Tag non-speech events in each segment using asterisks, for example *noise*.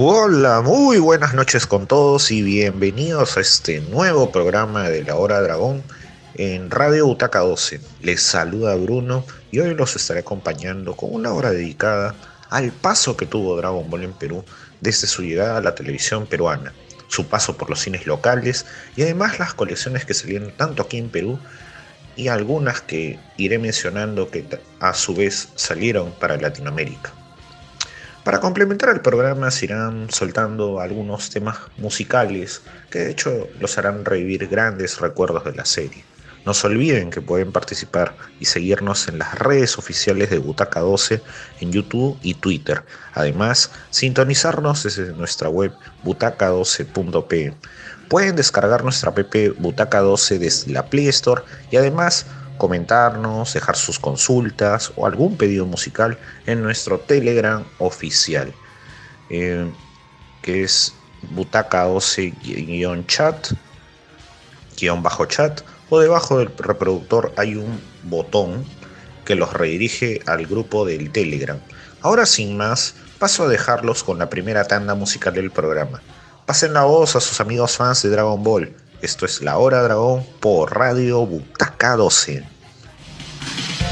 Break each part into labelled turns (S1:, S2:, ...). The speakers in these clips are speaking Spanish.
S1: Hola, muy buenas noches con todos y bienvenidos a este nuevo programa de la Hora Dragón en Radio Butaca 12. Les saluda Bruno y hoy los estaré acompañando con una hora dedicada al paso que tuvo Dragon Ball en Perú desde su llegada a la televisión peruana, su paso por los cines locales y además las colecciones que salieron tanto aquí en Perú y algunas que iré mencionando que a su vez salieron para Latinoamérica. Para complementar el programa se irán soltando algunos temas musicales que de hecho los harán revivir grandes recuerdos de la serie. No se olviden que pueden participar y seguirnos en las redes oficiales de Butaca 12 en YouTube y Twitter. Además, sintonizarnos desde nuestra web butaca12.pe. Pueden descargar nuestra app Butaca 12 desde la Play Store y además comentarnos, dejar sus consultas o algún pedido musical en nuestro Telegram oficial, eh, que es butaca 12-chat, guion bajo chat, o debajo del reproductor hay un botón que los redirige al grupo del Telegram. Ahora sin más, paso a dejarlos con la primera tanda musical del programa. Pasen la voz a sus amigos fans de Dragon Ball esto es La Hora Dragón por Radio Butaca 12.
S2: Yeah.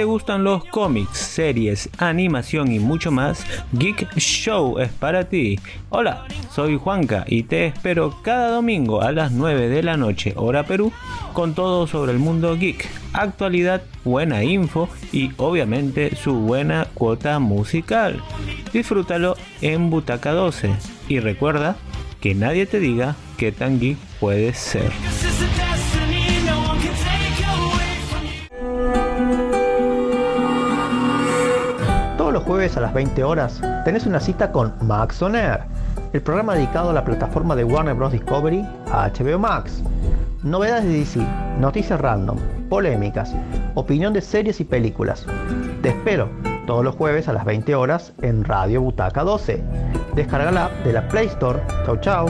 S2: Te gustan los cómics, series, animación y mucho más, Geek Show es para ti. Hola, soy Juanca y te espero cada domingo a las 9 de la noche, hora Perú, con todo sobre el mundo geek, actualidad, buena info y obviamente su buena cuota musical. Disfrútalo en Butaca 12 y recuerda que nadie te diga qué tan geek puedes ser.
S3: Jueves a las 20 horas tenés una cita con Max On Air, el programa dedicado a la plataforma de Warner Bros. Discovery HBO Max. Novedades de DC, noticias random, polémicas, opinión de series y películas. Te espero todos los jueves a las 20 horas en Radio Butaca 12. Descarga la de la Play Store. Chau chau.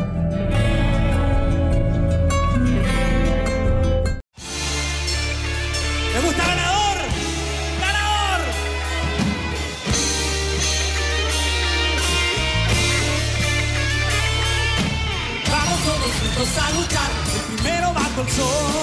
S4: torn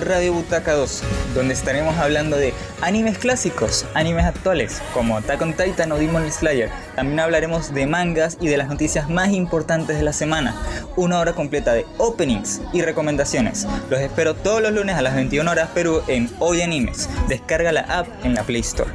S4: Radio Butaca 2, donde estaremos hablando de animes clásicos, animes actuales, como Attack on Titan o Demon Slayer. También hablaremos de mangas y de las noticias más importantes de la semana. Una hora completa de openings y recomendaciones. Los espero todos los lunes a las 21 horas Perú en Hoy Animes. Descarga la app en la Play Store.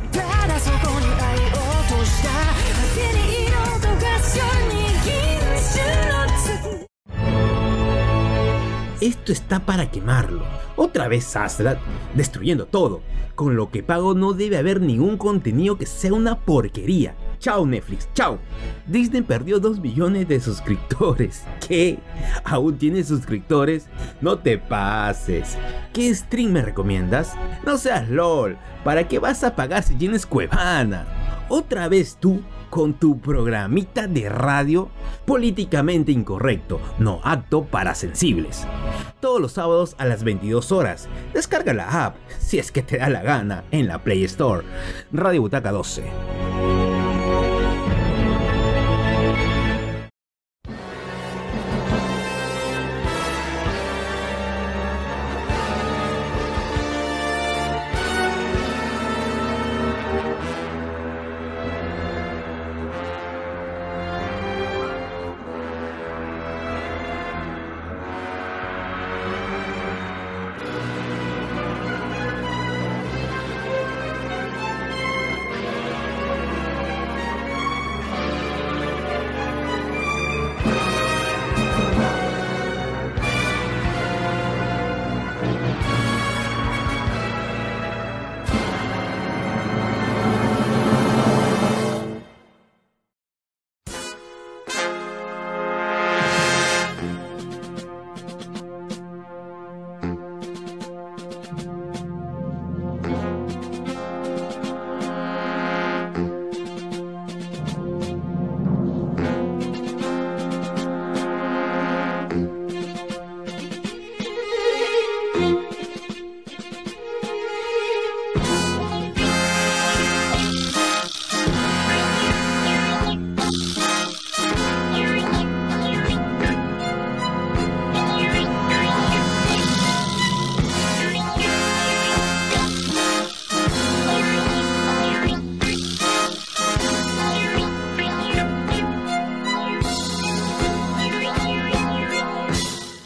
S5: Esto está para quemarlo. Otra vez Astra destruyendo todo. Con lo que pago no debe haber ningún contenido que sea una porquería. Chao Netflix, chao. Disney perdió 2 millones de suscriptores. *laughs* ¿Qué? ¿Aún tienes suscriptores? No te pases. ¿Qué stream me recomiendas? No seas LOL. ¿Para qué vas a pagar si tienes Cuevana? Otra vez tú con tu programita de radio políticamente incorrecto, no apto para sensibles. Todos los sábados a las 22 horas. Descarga la app, si es que te da la gana, en la Play Store. Radio Butaca 12.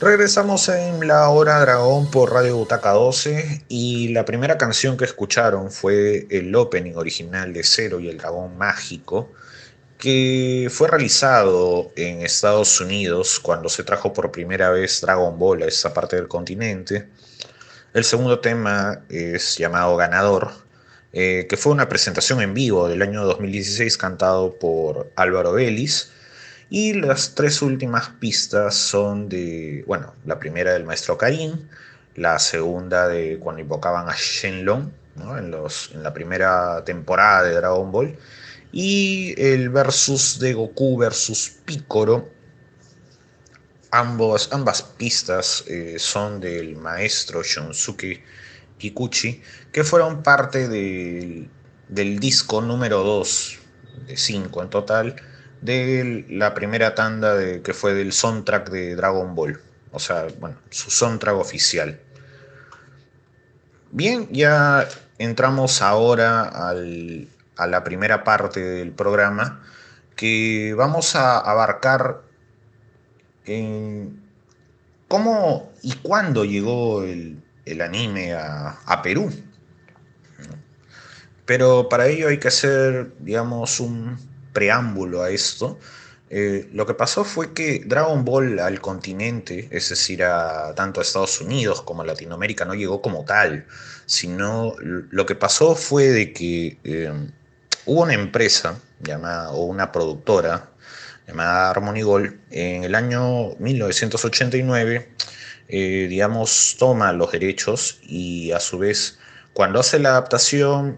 S1: Regresamos en la hora dragón por Radio Butaca 12 y la primera canción que escucharon fue el opening original de Cero y el Dragón Mágico que fue realizado en Estados Unidos cuando se trajo por primera vez Dragon Ball a esa parte del continente. El segundo tema es llamado Ganador, eh, que fue una presentación en vivo del año 2016 cantado por Álvaro Vélez y las tres últimas pistas son de, bueno, la primera del maestro Karin, la segunda de cuando invocaban a Shenlong, ¿no? en, los, en la primera temporada de Dragon Ball, y el versus de Goku versus Piccolo. Ambos, ambas pistas eh, son del maestro Shunsuke Kikuchi, que fueron parte del, del disco número 2 de 5 en total, de la primera tanda de, que fue del soundtrack de Dragon Ball. O sea, bueno, su soundtrack oficial. Bien, ya entramos ahora a la primera parte del programa que vamos a abarcar en cómo y cuándo llegó el, anime a, a Perú. Pero para ello hay que hacer, digamos, un, preámbulo a esto, eh, lo que pasó fue que Dragon Ball al continente, es decir, a, tanto a Estados Unidos como a Latinoamérica, no llegó como tal, sino lo que pasó fue de que eh, hubo una empresa llamada, o una productora llamada Harmony Gold, en el año 1989, eh, digamos, toma los derechos y a su vez, cuando hace la adaptación,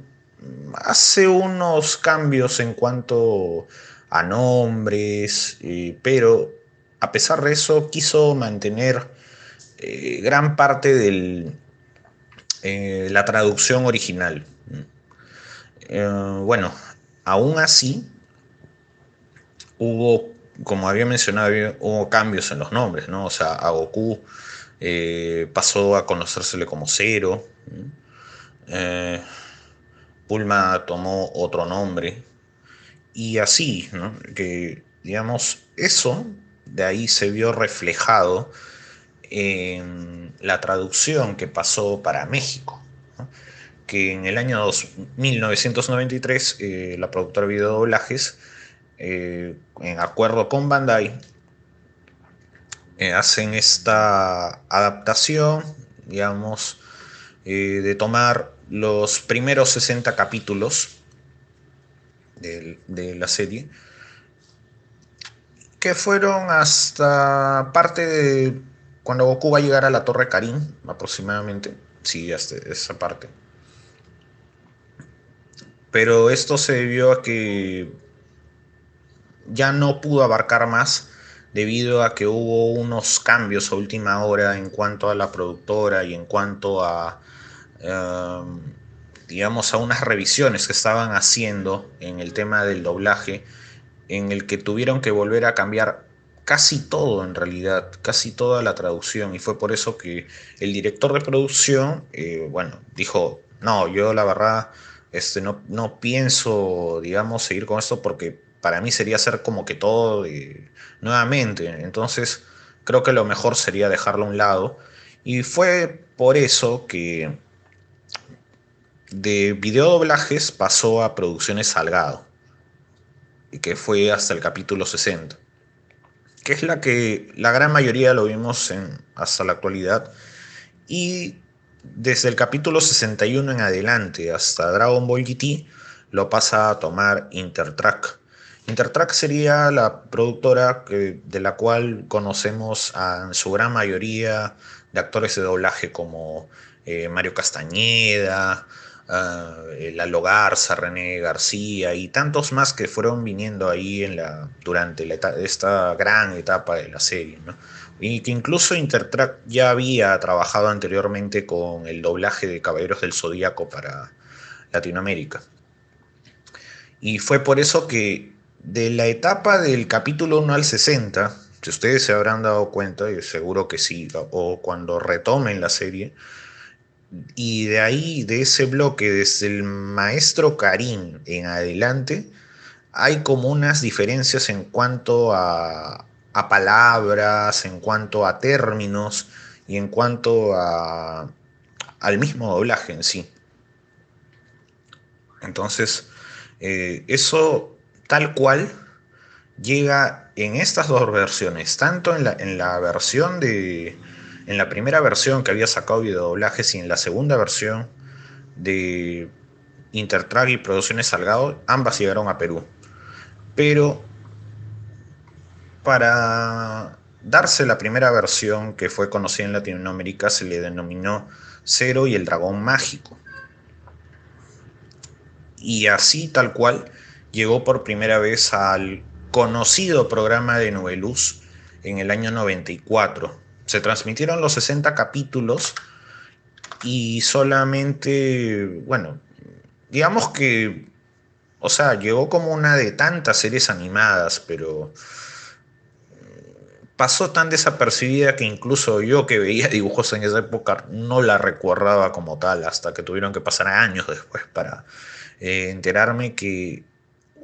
S1: hace unos cambios en cuento a nombres, eh, pero a pesar de eso quiso mantener eh, gran parte de eh, la traducción original. bueno, aún así hubo, como había mencionado, hubo cambios en los nombres, ¿no? O sea, a Goku pasó a conocérsele como Cero. Pulma tomó otro nombre. Y así, que digamos, eso de ahí se vio reflejado en la traducción que pasó para México. Que en el año 1993 eh, la productora de videodoblajes, en acuerdo con Bandai, eh, hacen esta adaptación, digamos, eh, de tomar los primeros 60 capítulos de, la serie, que fueron hasta parte de cuando Goku va a llegar a la Torre Karin, aproximadamente, sí, hasta esa parte. Pero esto se debió a que ya no pudo abarcar más debido a que hubo unos cambios a última hora en cuanto a la productora y en cuanto a, digamos, a unas revisiones que estaban haciendo en el tema del doblaje, en el que tuvieron que volver a cambiar casi todo en realidad, casi toda la traducción, y fue por eso que el director de producción, eh, bueno, dijo, no, yo la verdad, este, no, no pienso, digamos, seguir con esto porque para mí sería hacer como que todo nuevamente. Entonces creo que lo mejor sería dejarlo a un lado. Y fue por eso que de videodoblajes pasó a producciones Salgado. Que fue hasta el capítulo 60. Que es la que la gran mayoría lo vimos hasta la actualidad. Y desde el capítulo 61 en adelante hasta Dragon Ball GT lo pasa a tomar Intertrack Intertrack sería la productora de la cual conocemos a, en su gran mayoría de actores de doblaje como eh, Mario Castañeda, uh, Lalo Garza, René García y tantos más que fueron viniendo ahí en la, durante esta gran etapa de la serie. Y que incluso Intertrack ya había trabajado anteriormente con el doblaje de Caballeros del Zodíaco para Latinoamérica. Y fue por eso que de la etapa del capítulo 1 al 60, si ustedes se habrán dado cuenta, y seguro que sí, o cuando retomen la serie, y de ahí, de ese bloque, desde el maestro Karim en adelante, hay como unas diferencias en cuanto a, a palabras, en cuanto a términos y en cuanto a, al mismo doblaje en sí. Entonces, eh, eso tal cual llega en estas dos versiones, tanto en la, en la versión de. En la primera versión que había sacado videodoblajes y en la segunda versión de Intertrack y Producciones Salgado, ambas llegaron a Perú. Pero para darse la primera versión que fue conocida en Latinoamérica se le denominó Cero y el Dragón Mágico. Y así tal cual llegó por primera vez al conocido programa de Noveluz en el año 94. Se transmitieron los 60 capítulos y solamente, bueno, digamos que, o sea, llegó como una de tantas series animadas, pero pasó tan desapercibida que incluso yo que veía dibujos en esa época no la recordaba como tal, hasta que tuvieron que pasar años después para eh, enterarme que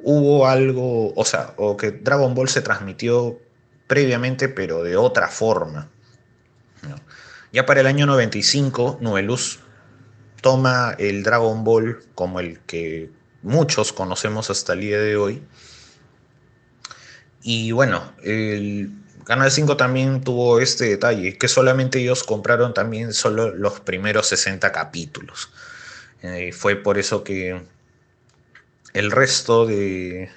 S1: hubo algo, o sea, o que Dragon Ball se transmitió previamente, pero de otra forma. Ya para el año 95, Luz toma el Dragon Ball como el que muchos conocemos hasta el día de hoy. Y bueno, el Canal 5 también tuvo este detalle, que solamente ellos compraron también solo los primeros 60 capítulos. Eh, fue por eso que el resto de,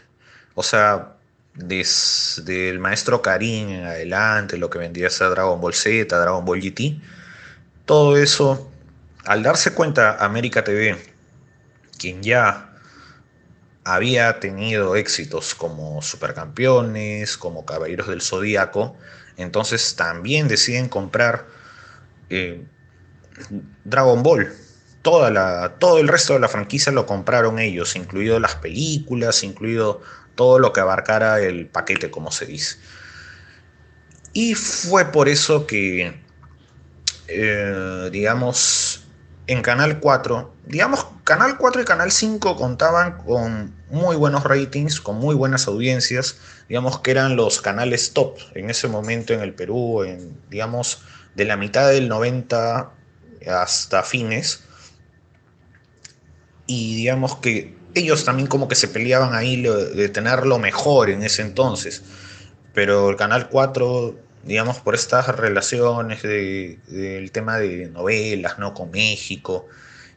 S1: o sea, desde el maestro Karim en adelante, lo que vendría a Dragon Ball Z, Dragon Ball GT, todo eso, al darse cuenta América TV, quien ya había tenido éxitos como Supercampeones, como Caballeros del Zodíaco, entonces también deciden comprar eh, Dragon Ball. Toda la, todo el resto de la franquicia lo compraron ellos, incluido las películas, incluido todo lo que abarcara el paquete, como se dice. Y fue por eso que eh, digamos, en Canal 4, digamos, Canal 4 y Canal 5 contaban con muy buenos ratings, con muy buenas audiencias, digamos que eran los canales top en ese momento en el Perú, en, digamos, de la mitad del 90 hasta fines. Y digamos que ellos también como que se peleaban ahí de tener lo mejor en ese entonces. Pero el Canal 4, digamos, por estas relaciones del tema de novelas, ¿no? Con México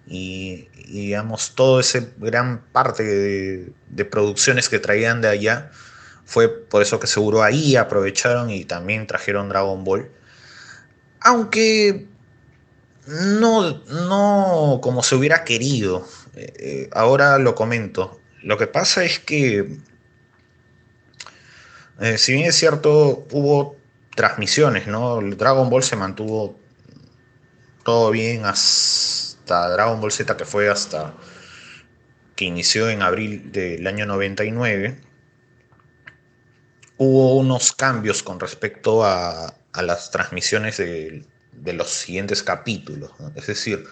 S1: y, digamos, todo ese gran parte de, de, producciones que traían de allá, fue por eso que seguro ahí aprovecharon y también trajeron Dragon Ball. Aunque no, no como se hubiera querido. Eh, eh, ahora lo comento. Lo que pasa es que, eh, si bien es cierto, hubo transmisiones, ¿no? Dragon Ball se mantuvo todo bien hasta Dragon Ball Z, que fue hasta que inició en abril del año 99. Hubo unos cambios con respecto a, las transmisiones de los siguientes capítulos. Es decir,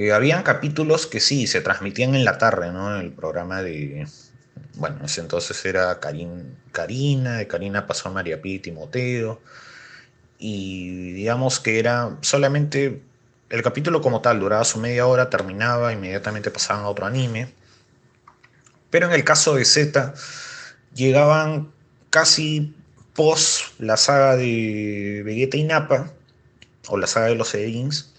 S1: eh, habían capítulos que sí, se transmitían en la tarde, ¿no? En el programa de... Bueno, ese entonces era Karina, de Karina pasó a María Pía y Timoteo. Y digamos que era solamente el capítulo como tal, duraba su media hora, terminaba, inmediatamente pasaban a otro anime. Pero en el caso de Z, llegaban casi post la saga de Vegeta y Nappa, o la saga de los Saiyajins,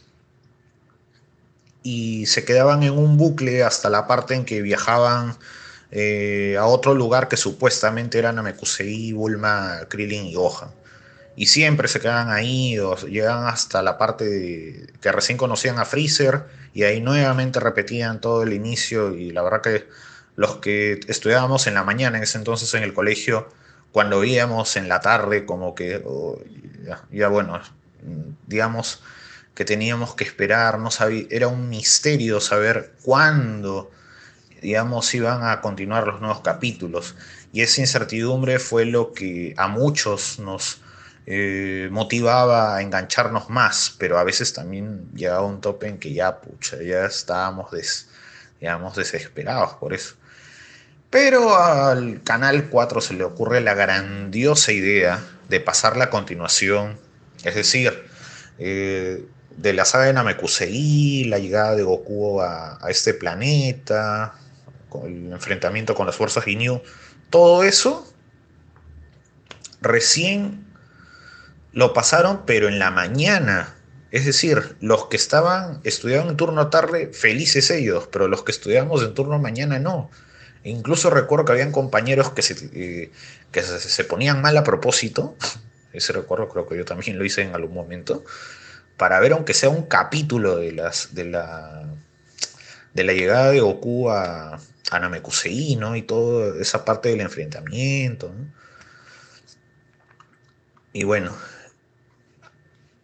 S1: y se quedaban en un bucle hasta la parte en que viajaban eh, a otro lugar que supuestamente eran Namekusei, Bulma, Krillin y Gohan. Y siempre se quedaban ahí, o llegan hasta la parte que recién conocían a Freezer, y ahí nuevamente repetían todo el inicio, y la verdad que los que estudiábamos en la mañana en ese entonces en el colegio, cuando veíamos en la tarde como que, oh, ya, bueno, digamos que teníamos que esperar, no sabía, era un misterio saber cuándo, digamos, iban a continuar los nuevos capítulos. Y esa incertidumbre fue lo que a muchos nos eh, motivaba a engancharnos más, pero a veces también llegaba un tope en que ya, pucha, ya estábamos digamos, desesperados por eso. Pero al Canal 4 se le ocurre la grandiosa idea de pasar la continuación, es decir, eh, de la saga de Namekusei, la llegada de Goku a, este planeta, el enfrentamiento con las fuerzas Ginyu, todo eso recién lo pasaron, pero en la mañana. Es decir, los que estaban estudiaban en turno tarde, felices ellos, pero los que estudiamos en turno mañana no. E incluso recuerdo que habían compañeros que se, eh, que se, ponían mal a propósito. *laughs* Ese recuerdo creo que yo también lo hice en algún momento. Para ver aunque sea un capítulo de, de, la, de la llegada de Goku a, a Namekusei, ¿no? Y toda esa parte del enfrentamiento. Y bueno,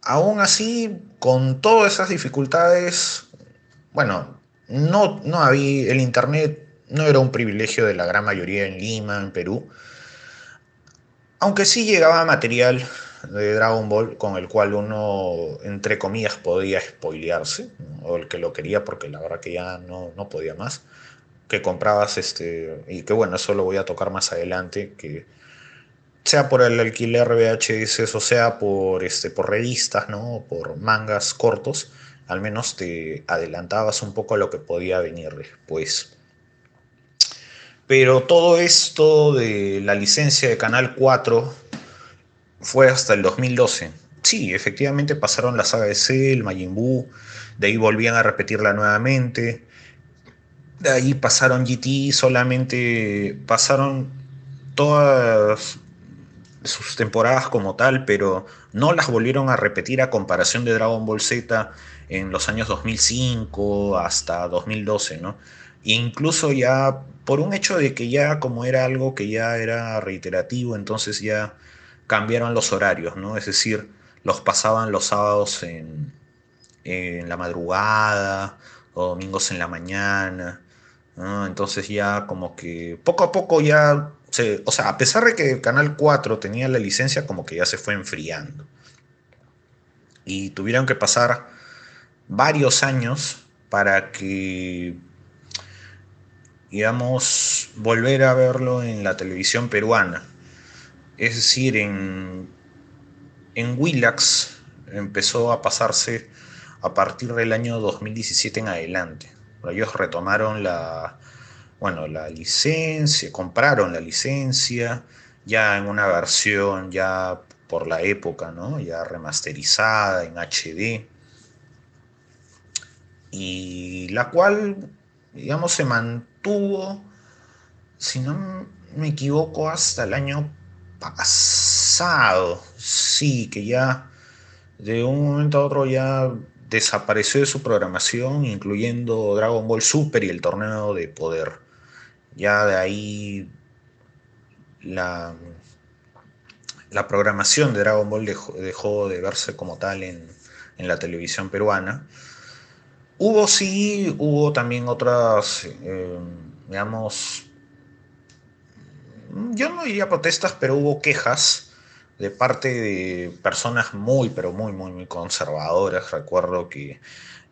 S1: aún así, con todas esas dificultades, bueno, no, no había el internet no era un privilegio de la gran mayoría en Lima, en Perú. Aunque sí llegaba material de Dragon Ball con el cual uno, entre comillas, podía spoilearse, o el que lo quería porque la verdad que ya no, no podía más, que comprabas este, y que bueno, eso lo voy a tocar más adelante, que sea por el alquiler VHS o sea por, este, por revistas, ¿no? por mangas cortos, al menos te adelantabas un poco a lo que podía venir después. Pero todo esto de la licencia de Canal 4 fue hasta el 2012. Sí, efectivamente pasaron la saga de Cell, Majin Buu, de ahí volvían a repetirla nuevamente. De ahí pasaron GT, solamente pasaron todas sus temporadas como tal, pero no las volvieron a repetir a comparación de Dragon Ball Z en los años 2005 hasta 2012, ¿no? E incluso ya por un hecho de que ya como era algo que ya era reiterativo, entonces ya cambiaron los horarios, ¿no? Es decir, los pasaban los sábados en, la madrugada o domingos en la mañana, Entonces ya como que poco a poco ya, se, o sea, a pesar de que Canal 4 tenía la licencia, como que ya se fue enfriando. y tuvieron que pasar varios años para que, digamos, volver a verlo en la televisión peruana. Es decir, en, en Willax empezó a pasarse a partir del año 2017 en adelante. Ellos retomaron la, bueno, la licencia, compraron la licencia ya en una versión ya por la época, ¿no? Ya remasterizada en HD. Y la cual, digamos, se mantuvo, si no me equivoco, hasta el año pasado. Sí, que ya de un momento a otro ya desapareció de su programación, incluyendo Dragon Ball Super y el torneo de poder. Ya de ahí la, la programación de Dragon Ball dejó, de verse como tal en, la televisión peruana. Hubo sí, hubo también otras, eh, digamos, yo no diría protestas, pero hubo quejas de parte de personas muy, pero muy, muy, muy conservadoras. Recuerdo que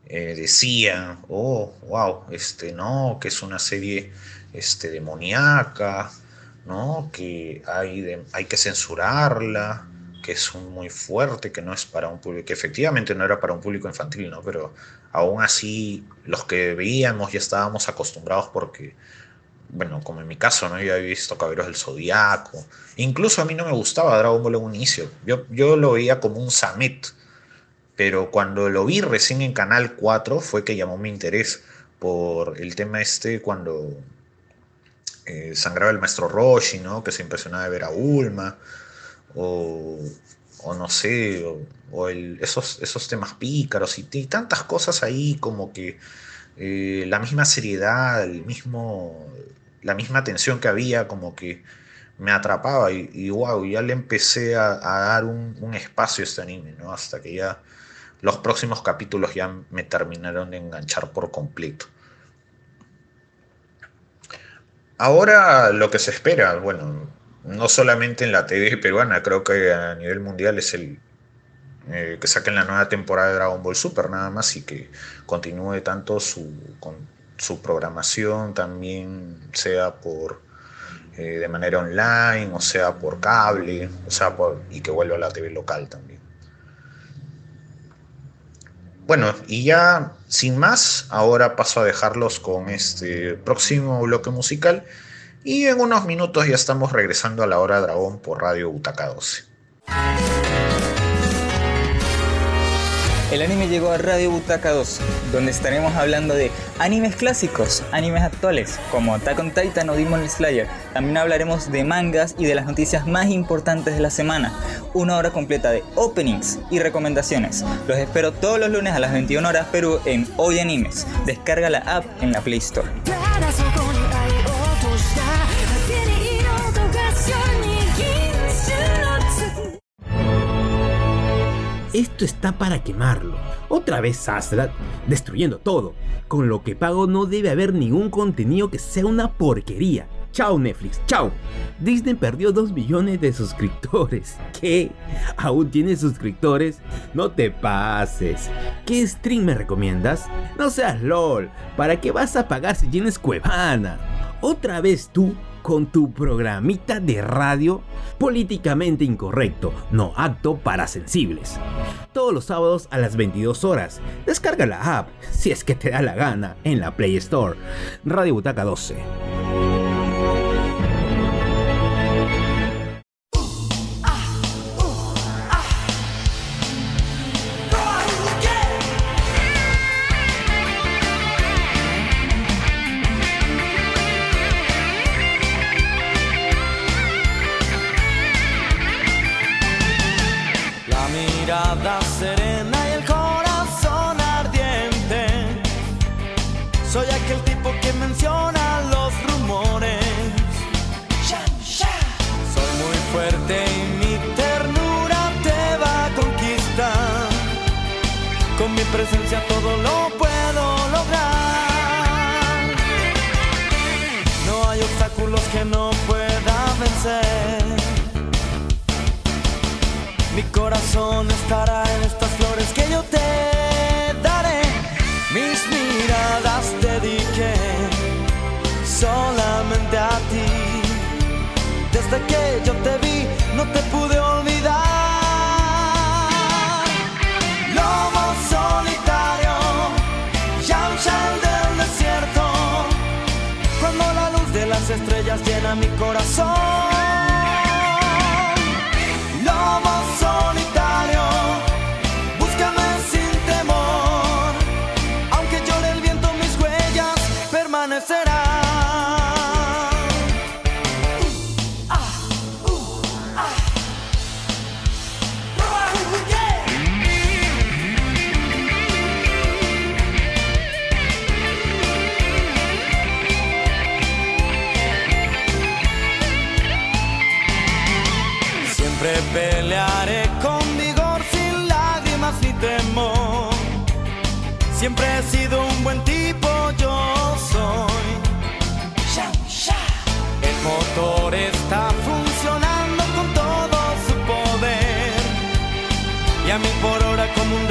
S1: eh, decían, oh, wow, este, no, que es una serie este, demoníaca, ¿no? que hay, hay que censurarla, que es muy fuerte, que no es para un público, que efectivamente no era para un público infantil, ¿no? pero aún así los que veíamos ya estábamos acostumbrados porque bueno, como en mi caso, ¿no? Yo había visto Caballeros del Zodiaco. Incluso a mí no me gustaba Dragon Ball en un inicio. Yo, yo lo veía como un Samet. Pero cuando lo vi recién en Canal 4 fue que llamó mi interés por el tema este cuando eh, sangraba el maestro Roshi, ¿no? Que se impresionaba de ver a Ulma. O, o no sé, o, esos, esos temas pícaros y, y, tantas cosas ahí como que eh, la misma seriedad, el mismo la misma tensión que había como que me atrapaba y, wow, ya le empecé a, dar un, espacio a este anime, ¿no? Hasta que ya los próximos capítulos ya me terminaron de enganchar por completo. Ahora lo que se espera, bueno, no solamente en la TV peruana, creo que a nivel mundial es el eh, que saquen la nueva temporada de Dragon Ball Super nada más y que continúe tanto su, su programación también sea por eh, de manera online o sea por cable o sea y que vuelva a la TV local también. Bueno y ya sin más ahora paso a dejarlos con este próximo bloque musical y en unos minutos ya estamos regresando a la hora dragón por Radio Butaca 12
S4: el anime llegó a Radio Butaca 2, donde estaremos hablando de animes clásicos, animes actuales, como Attack on Titan o Demon Slayer. También hablaremos de mangas y de las noticias más importantes de la semana. Una hora completa de openings y recomendaciones. Los espero todos los lunes a las 21 horas Perú en Hoy Animes. Descarga la app en la Play Store.
S5: Esto está para quemarlo. Otra vez Astra destruyendo todo. Con lo que pago no debe haber ningún contenido que sea una porquería. Chao Netflix, chao. Disney perdió 2 millones de suscriptores. *laughs* ¿Qué? ¿Aún tienes suscriptores? No te pases. ¿Qué stream me recomiendas? No seas LOL. ¿Para qué vas a pagar si tienes Cuevana? Otra vez tú con tu programita de radio políticamente incorrecto, no apto para sensibles. Todos los sábados a las 22 horas. Descarga la app, si es que te da la gana, en la Play Store. Radio Butaca 12.
S6: presencia todo lo puedo lograr. No hay obstáculos que no pueda vencer. Mi corazón estará en estas flores que yo te daré. Mis miradas dediqué solamente a ti. Desde que yo te vi llena mi corazón. como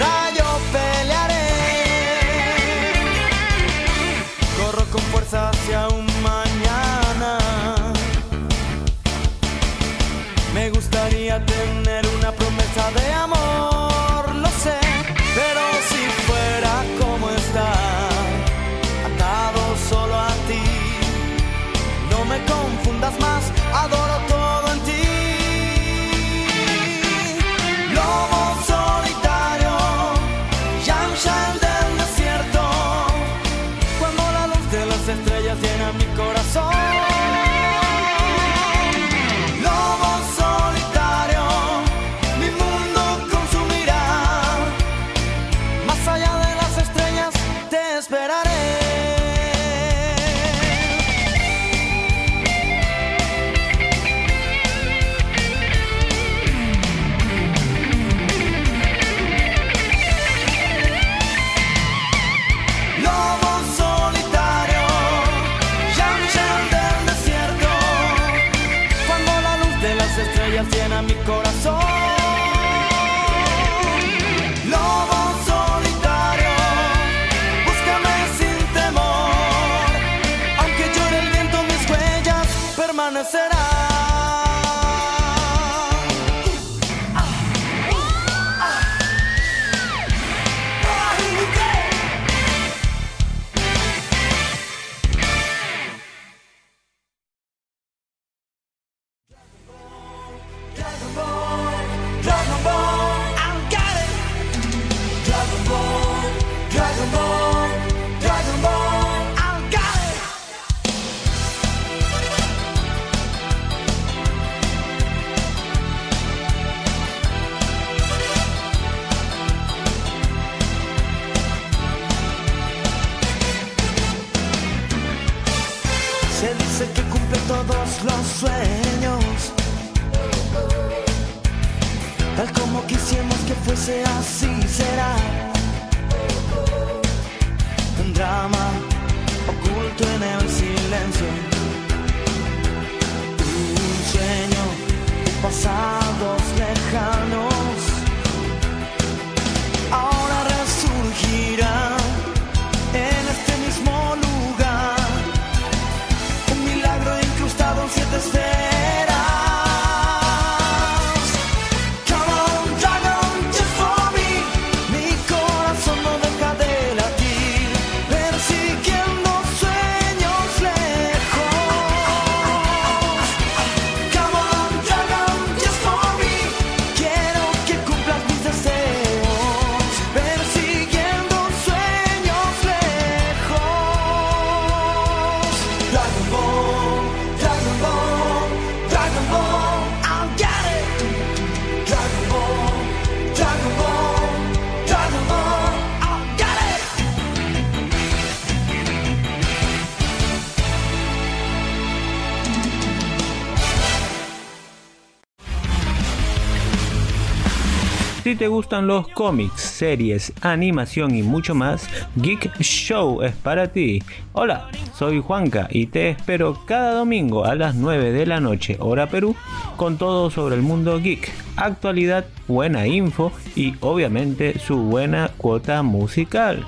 S6: te
S2: gustan los cómics, series, animación y mucho más, Geek Show es para ti. Hola, soy Juanca y te espero cada domingo a las 9 de la noche, hora Perú, con todo sobre el mundo geek, actualidad, buena info y obviamente su buena cuota musical.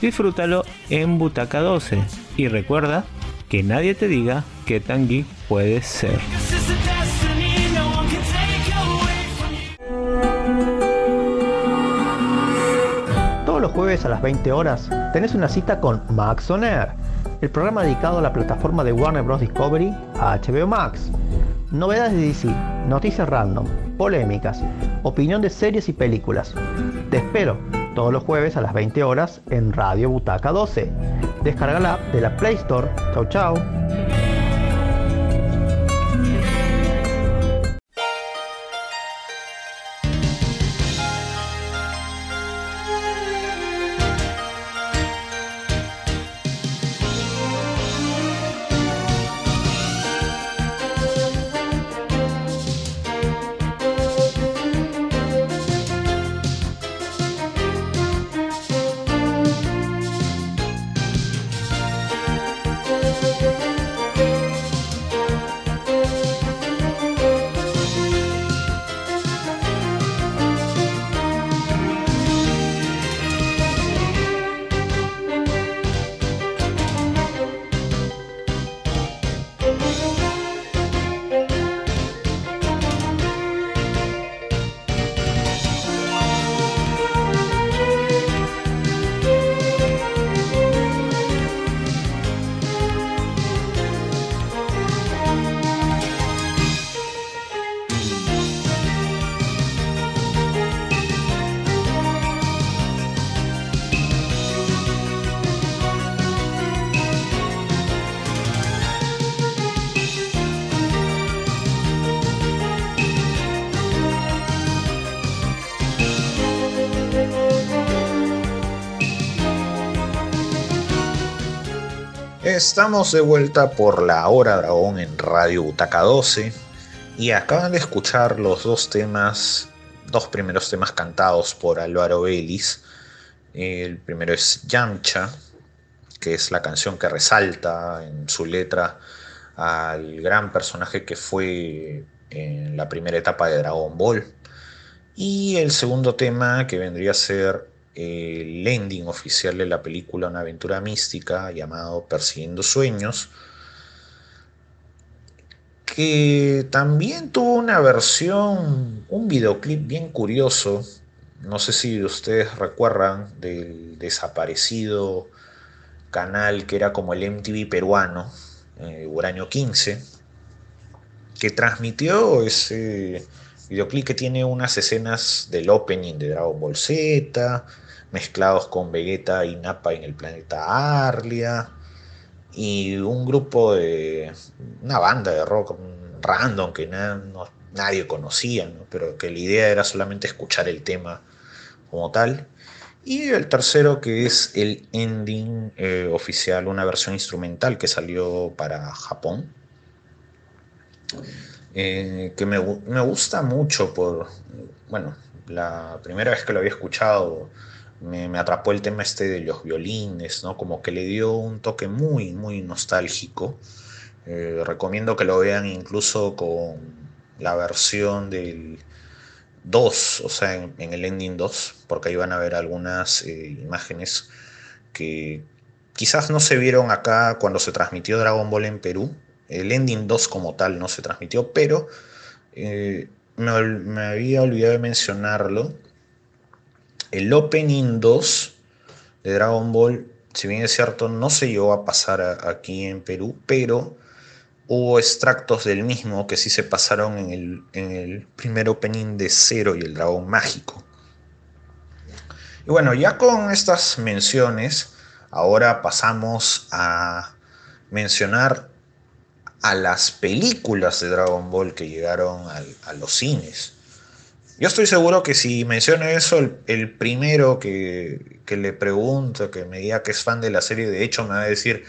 S2: Disfrútalo en Butaca 12 y recuerda que nadie te diga qué tan geek puedes ser.
S3: Jueves a las 20 horas tenés una cita con Max On Air, el programa dedicado a la plataforma de Warner Bros. Discovery a HBO Max. Novedades de DC, noticias random, polémicas, opinión de series y películas. Te espero todos los jueves a las 20 horas en Radio Butaca 12. Descarga la de la Play Store. Chau chau.
S1: Estamos de vuelta por la hora dragón en Radio Butaca 12 y acaban de escuchar los dos temas, dos primeros temas cantados por Álvaro Vélez. El primero es Yamcha, que es la canción que resalta en su letra al gran personaje que fue en la primera etapa de Dragon Ball. Y el segundo tema que vendría a ser el ending oficial de la película Una aventura mística llamado Persiguiendo Sueños, que también tuvo una versión, un videoclip bien curioso, no sé si ustedes recuerdan del desaparecido canal que era como el MTV peruano, eh, Uranio 15, que transmitió ese videoclip que tiene unas escenas del opening de Dragon Ball Z, mezclados con Vegeta y Nappa en el planeta Arlia, y un grupo de. una banda de rock random que nadie conocía, pero que la idea era solamente escuchar el tema como tal. Y el tercero que es el ending eh, oficial, una versión instrumental que salió para Japón. Eh, que me, me, gusta mucho por, bueno, la primera vez que lo había escuchado me, atrapó el tema este de los violines, ¿no? Como que le dio un toque muy, muy nostálgico. Eh, recomiendo que lo vean incluso con la versión del 2, o sea, en, el ending 2, porque ahí van a ver algunas eh, imágenes que quizás no se vieron acá cuando se transmitió Dragon Ball en Perú. El ending 2 como tal no se transmitió, pero eh, me, me había olvidado de mencionarlo el Opening 2 de Dragon Ball, si bien es cierto, no se llegó a pasar aquí en Perú, pero hubo extractos del mismo que sí se pasaron en el, en el primer opening de Cero y el Dragón Mágico. Y bueno, ya con estas menciones, ahora pasamos a mencionar a las películas de Dragon Ball que llegaron a los cines. Yo estoy seguro que si menciono eso, el, primero que, le pregunto, que me diga que es fan de la serie, de hecho me va a decir,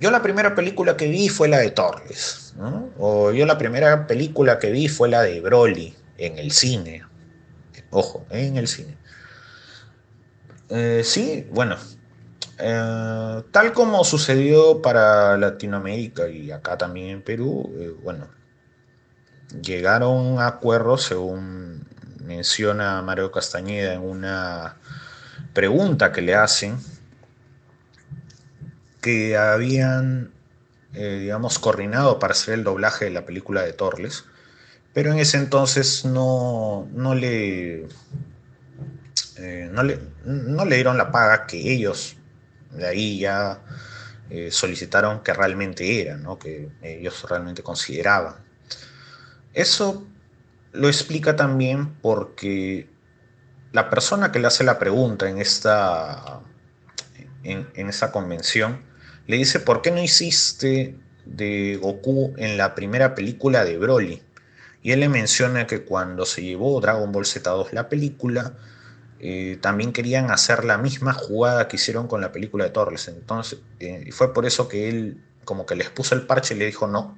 S1: yo la primera película que vi fue la de Torres, o yo la primera película que vi fue la de Broly en el cine. Ojo, en el cine. Eh, sí, bueno, eh, tal como sucedió para Latinoamérica y acá también en Perú, eh, bueno, llegaron a acuerdos, según menciona Mario Castañeda en una pregunta que le hacen, que habían, eh, digamos, coordinado para hacer el doblaje de la película de Torles, pero en ese entonces no, no le, no le, no le dieron la paga que ellos de ahí ya eh, solicitaron que realmente era, ¿no? que ellos realmente consideraban. Eso lo explica también porque la persona que le hace la pregunta en esta, en, convención le dice, ¿por qué no hiciste de Goku en la primera película de Broly? Y él le menciona que cuando se llevó Dragon Ball Z2 la película, eh, también querían hacer la misma jugada que hicieron con la película de Torres. Entonces, eh, fue por eso que él como que les puso el parche y le dijo, no,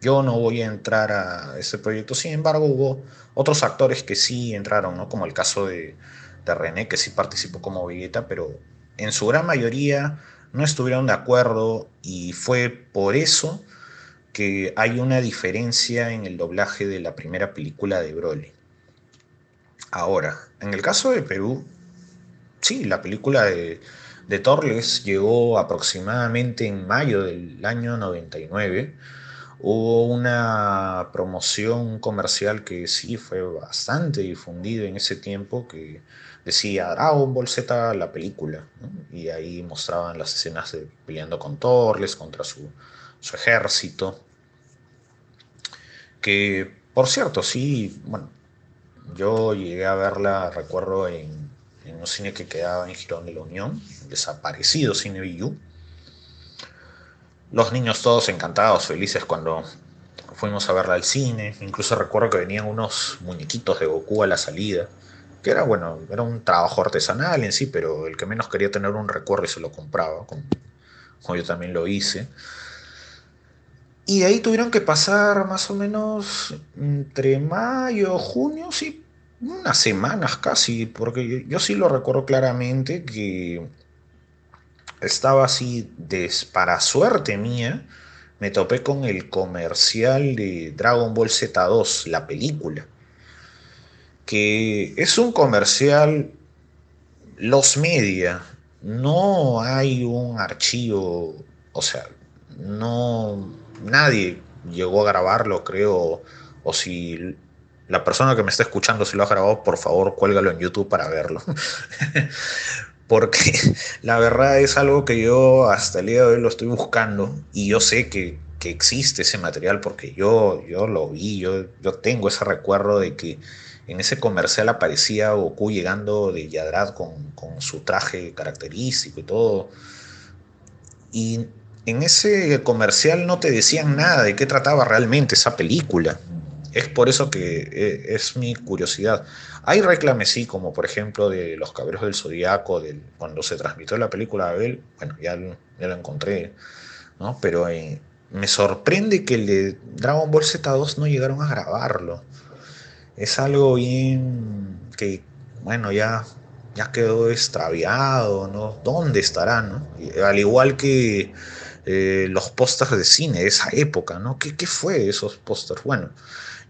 S1: yo no voy a entrar a ese proyecto. Sin embargo, hubo otros actores que sí entraron, ¿no? como el caso de, de René, que sí participó como Vegeta, pero en su gran mayoría no estuvieron de acuerdo y fue por eso que hay una diferencia en el doblaje de la primera película de Broly. Ahora, en el caso de Perú, sí, la película de, de Torles llegó aproximadamente en mayo del año 99. Hubo una promoción comercial que sí fue bastante difundida en ese tiempo, que decía Dragon Ball Z la película, y ahí mostraban las escenas de peleando con Torles contra su, su ejército. Que, por cierto, sí, bueno, yo llegué a verla, recuerdo, en, en un cine que quedaba en Girón de la Unión, desaparecido Cine Villú. Los niños todos encantados, felices cuando fuimos a verla al cine. Incluso recuerdo que venían unos muñequitos de Goku a la salida. Que era, bueno, era un trabajo artesanal en sí, pero el que menos quería tener un recuerdo y se lo compraba, como, yo también lo hice. Y de ahí tuvieron que pasar más o menos entre mayo, junio, sí, unas semanas casi, porque yo sí lo recuerdo claramente que estaba así, des, para suerte mía, me topé con el comercial de Dragon Ball Z2, la película, que es un comercial los media, no hay un archivo, o sea, no, nadie llegó a grabarlo, creo, o si la persona que me está escuchando si lo ha grabado, por favor, cuélgalo en YouTube para verlo. *laughs* Porque *laughs* la verdad es algo que yo hasta el día de hoy lo estoy buscando y yo sé que, que existe ese material porque yo, yo lo vi, yo, yo tengo ese recuerdo de que en ese comercial aparecía Goku llegando de Yadrad con, con su traje característico y todo. Y en ese comercial no te decían nada de qué trataba realmente esa película. Es por eso que eh, es mi curiosidad. Hay reclames, sí, como por ejemplo de Los Cabreros del Zodíaco, del, cuando se transmitió la película de Abel, bueno, ya, ya lo encontré, ¿no? Pero eh, me sorprende que el de Dragon Ball Z2 no llegaron a grabarlo. Es algo bien que, bueno, ya, ya quedó extraviado, ¿no? ¿Dónde estará, no? Al igual que eh, los pósters de cine de esa época, ¿no? ¿Qué, qué fue esos pósters? Bueno,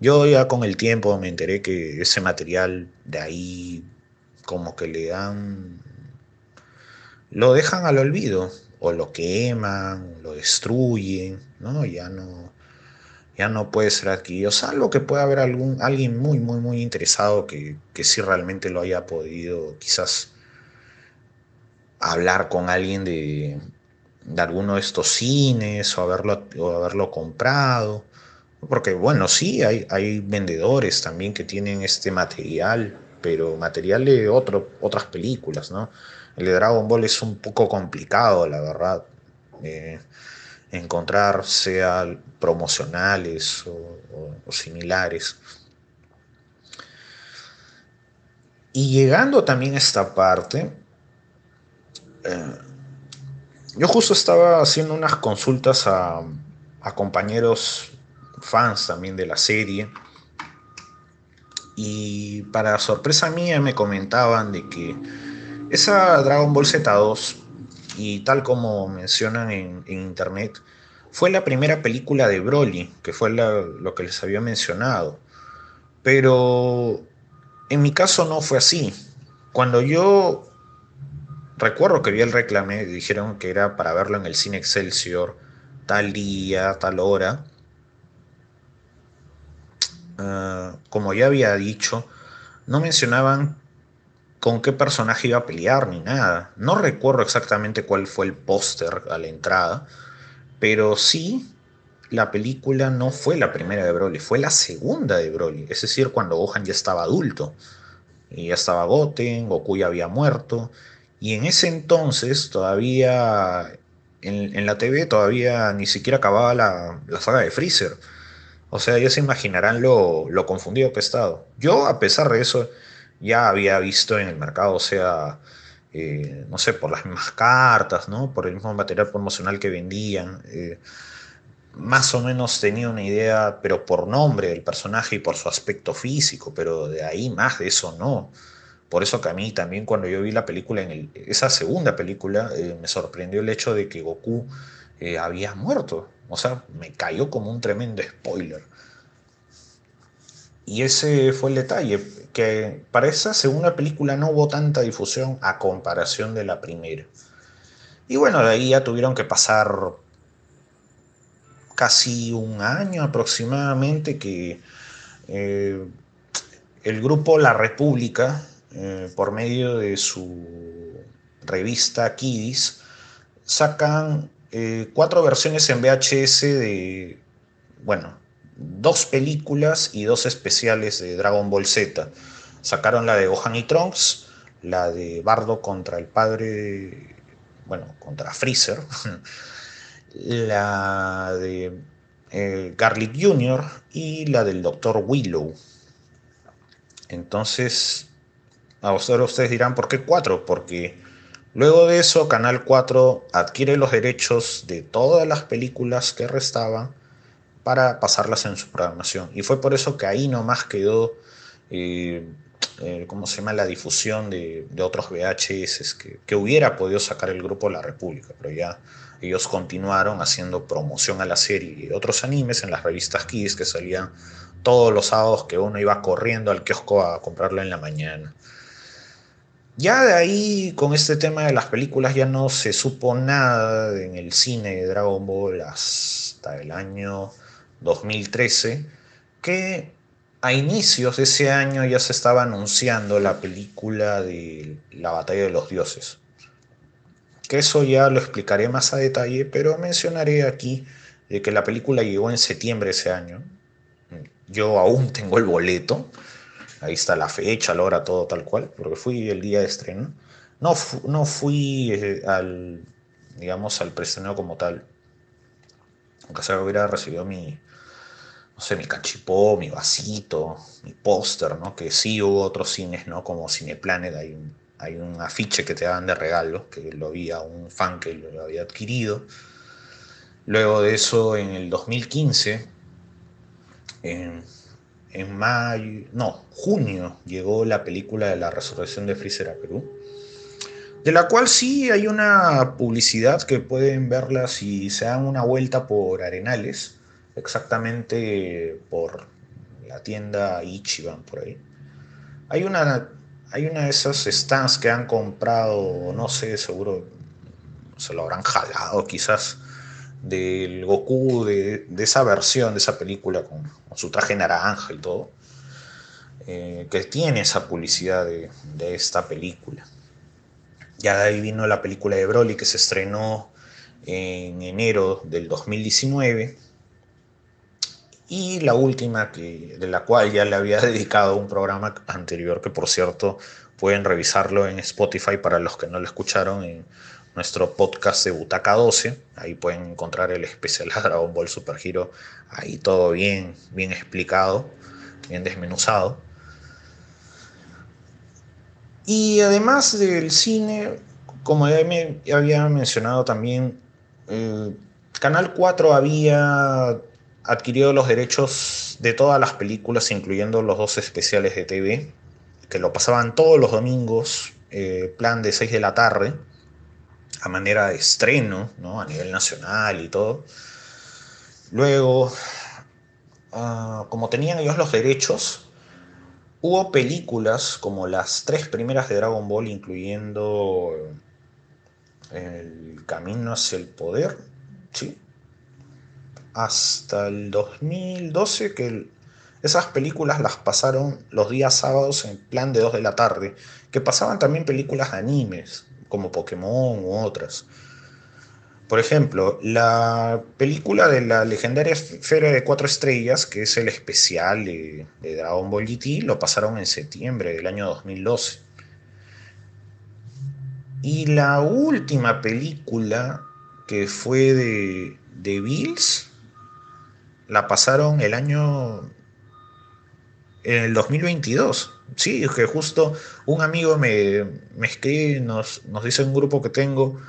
S1: yo ya con el tiempo me enteré que ese material de ahí como que le dan... lo dejan al olvido, o lo queman, lo destruyen, ¿no? Ya no, ya no puede ser adquirido, salvo que pueda haber algún, alguien muy, muy, muy interesado que, que sí realmente lo haya podido quizás hablar con alguien de, de alguno de estos cines o haberlo, o haberlo comprado. Porque bueno, sí, hay, hay vendedores también que tienen este material, pero material de otras películas, ¿no? El de Dragon Ball es un poco complicado, la verdad. Eh, encontrar, sea promocionales o, similares. Y llegando también a esta parte, eh, yo justo estaba haciendo unas consultas a compañeros fans también de la serie. y para sorpresa mía me comentaban de que esa Dragon Ball Z2, y tal como mencionan en, internet, fue la primera película de Broly, que fue lo que les había mencionado. Pero en mi caso no fue así. Cuando yo recuerdo que vi el reclame, dijeron que era para verlo en el cine Excelsior, tal día, tal hora. Ah, como ya había dicho, no mencionaban con qué personaje iba a pelear ni nada. No recuerdo exactamente cuál fue el póster a la entrada, pero sí la película no fue la primera de Broly, fue la segunda de Broly, es decir, cuando Gohan ya estaba adulto. Y ya estaba Goten, Goku ya había muerto, y en ese entonces todavía en, la TV todavía ni siquiera acababa la, saga de Freezer. O sea, ya se imaginarán lo, confundido que he estado. Yo, a pesar de eso, ya había visto en el mercado, o sea, eh, no sé, por las mismas cartas, ¿no? Por el mismo material promocional que vendían. Eh, más o menos tenía una idea, pero por nombre del personaje y por su aspecto físico, pero de ahí más de eso no. Por eso que a mí también cuando yo vi la película, en esa segunda película, eh, me sorprendió el hecho de que Goku eh, había muerto. O sea, me cayó como un tremendo spoiler. Y ese fue el detalle, que para esa segunda película no hubo tanta difusión a comparación de la primera. Y bueno, de ahí ya tuvieron que pasar casi un año aproximadamente que eh, el grupo La República, eh, por medio de su revista Kidis, sacan eh, cuatro versiones en VHS de, bueno, dos películas y dos especiales de Dragon Ball Z. Sacaron la de Gohan y Trunks, la de Bardo contra el padre, bueno, contra Freezer, *laughs* la de eh, Garlic Jr. y la del Dr. Willow. Entonces, Ahora ustedes dirán, ¿por qué 4? Porque luego de eso Canal 4 adquiere los derechos de todas las películas que restaban para pasarlas en su programación. Y fue por eso que ahí nomás quedó, eh, eh, ¿cómo se llama?, la difusión de, otros VHS que, que, hubiera podido sacar el grupo La República, pero ya ellos continuaron haciendo promoción a la serie y otros animes en las revistas Kids que salían todos los sábados que uno iba corriendo al kiosco a comprarlo en la mañana. Ya de ahí, con este tema de las películas, ya no se supo nada en el cine de Dragon Ball hasta el año 2013, que a inicios de ese año ya se estaba anunciando la película de la batalla de los dioses. Que eso ya lo explicaré más a detalle, pero mencionaré aquí de que la película llegó en septiembre de ese año. Yo aún tengo el boleto Ahí está la fecha, la hora, todo tal cual, porque fui el día de estreno. No, no fui eh, al, digamos, al preestreno como tal. Aunque sea hubiera recibido mi, no sé, mi cachipó, mi vasito, mi póster, ¿no? Que sí hubo otros cines, ¿no? Como Cineplanet, hay un, hay un afiche que te dan de regalo, que lo vi a un fan que lo había adquirido. Luego de eso, en el 2015, en en mayo, no, junio llegó la película de la resurrección de Freezer a Perú, de la cual sí hay una publicidad que pueden verla si se dan una vuelta por Arenales, exactamente por la tienda Ichiban por ahí. Hay una, hay una de esas stands que han comprado, no sé, seguro se lo habrán jalado quizás del Goku de, esa versión, de esa película con, su traje naranja y todo, eh, que tiene esa publicidad de, esta película. Ya de ahí vino la película de Broly que se estrenó en enero del 2019 y la última que, de la cual ya le había *laughs* dedicado un programa anterior que por cierto pueden revisarlo en Spotify para los que no lo escucharon en nuestro podcast de Butaca 12. Ahí pueden encontrar el especial de Dragon Ball Super Hero. Ahí todo bien, bien explicado, bien desmenuzado. Y además del cine, como ya me había mencionado también, Canal 4 había adquirió los derechos de todas las películas, incluyendo los dos especiales de TV, que lo pasaban todos los domingos, eh, plan de 6 de la tarde, manera de estreno, ¿no? a nivel nacional y todo. Luego, ah, como tenían ellos los derechos, hubo películas como las tres primeras de Dragon Ball, incluyendo El Camino hacia el Poder, ¿sí? hasta el 2012 que esas películas las pasaron los días sábados en plan de 2 de la tarde, que pasaban también películas de animes, como Pokémon u otras. Por ejemplo, la película de la legendaria Esfera de Cuatro Estrellas, que es el especial de, Dragon Ball GT, lo pasaron en septiembre del año 2012. Y la última película que fue de, de Bills, la pasaron el año. En el 2022. Sí, que justo un amigo me, me escribe, nos, nos dice en un grupo que tengo.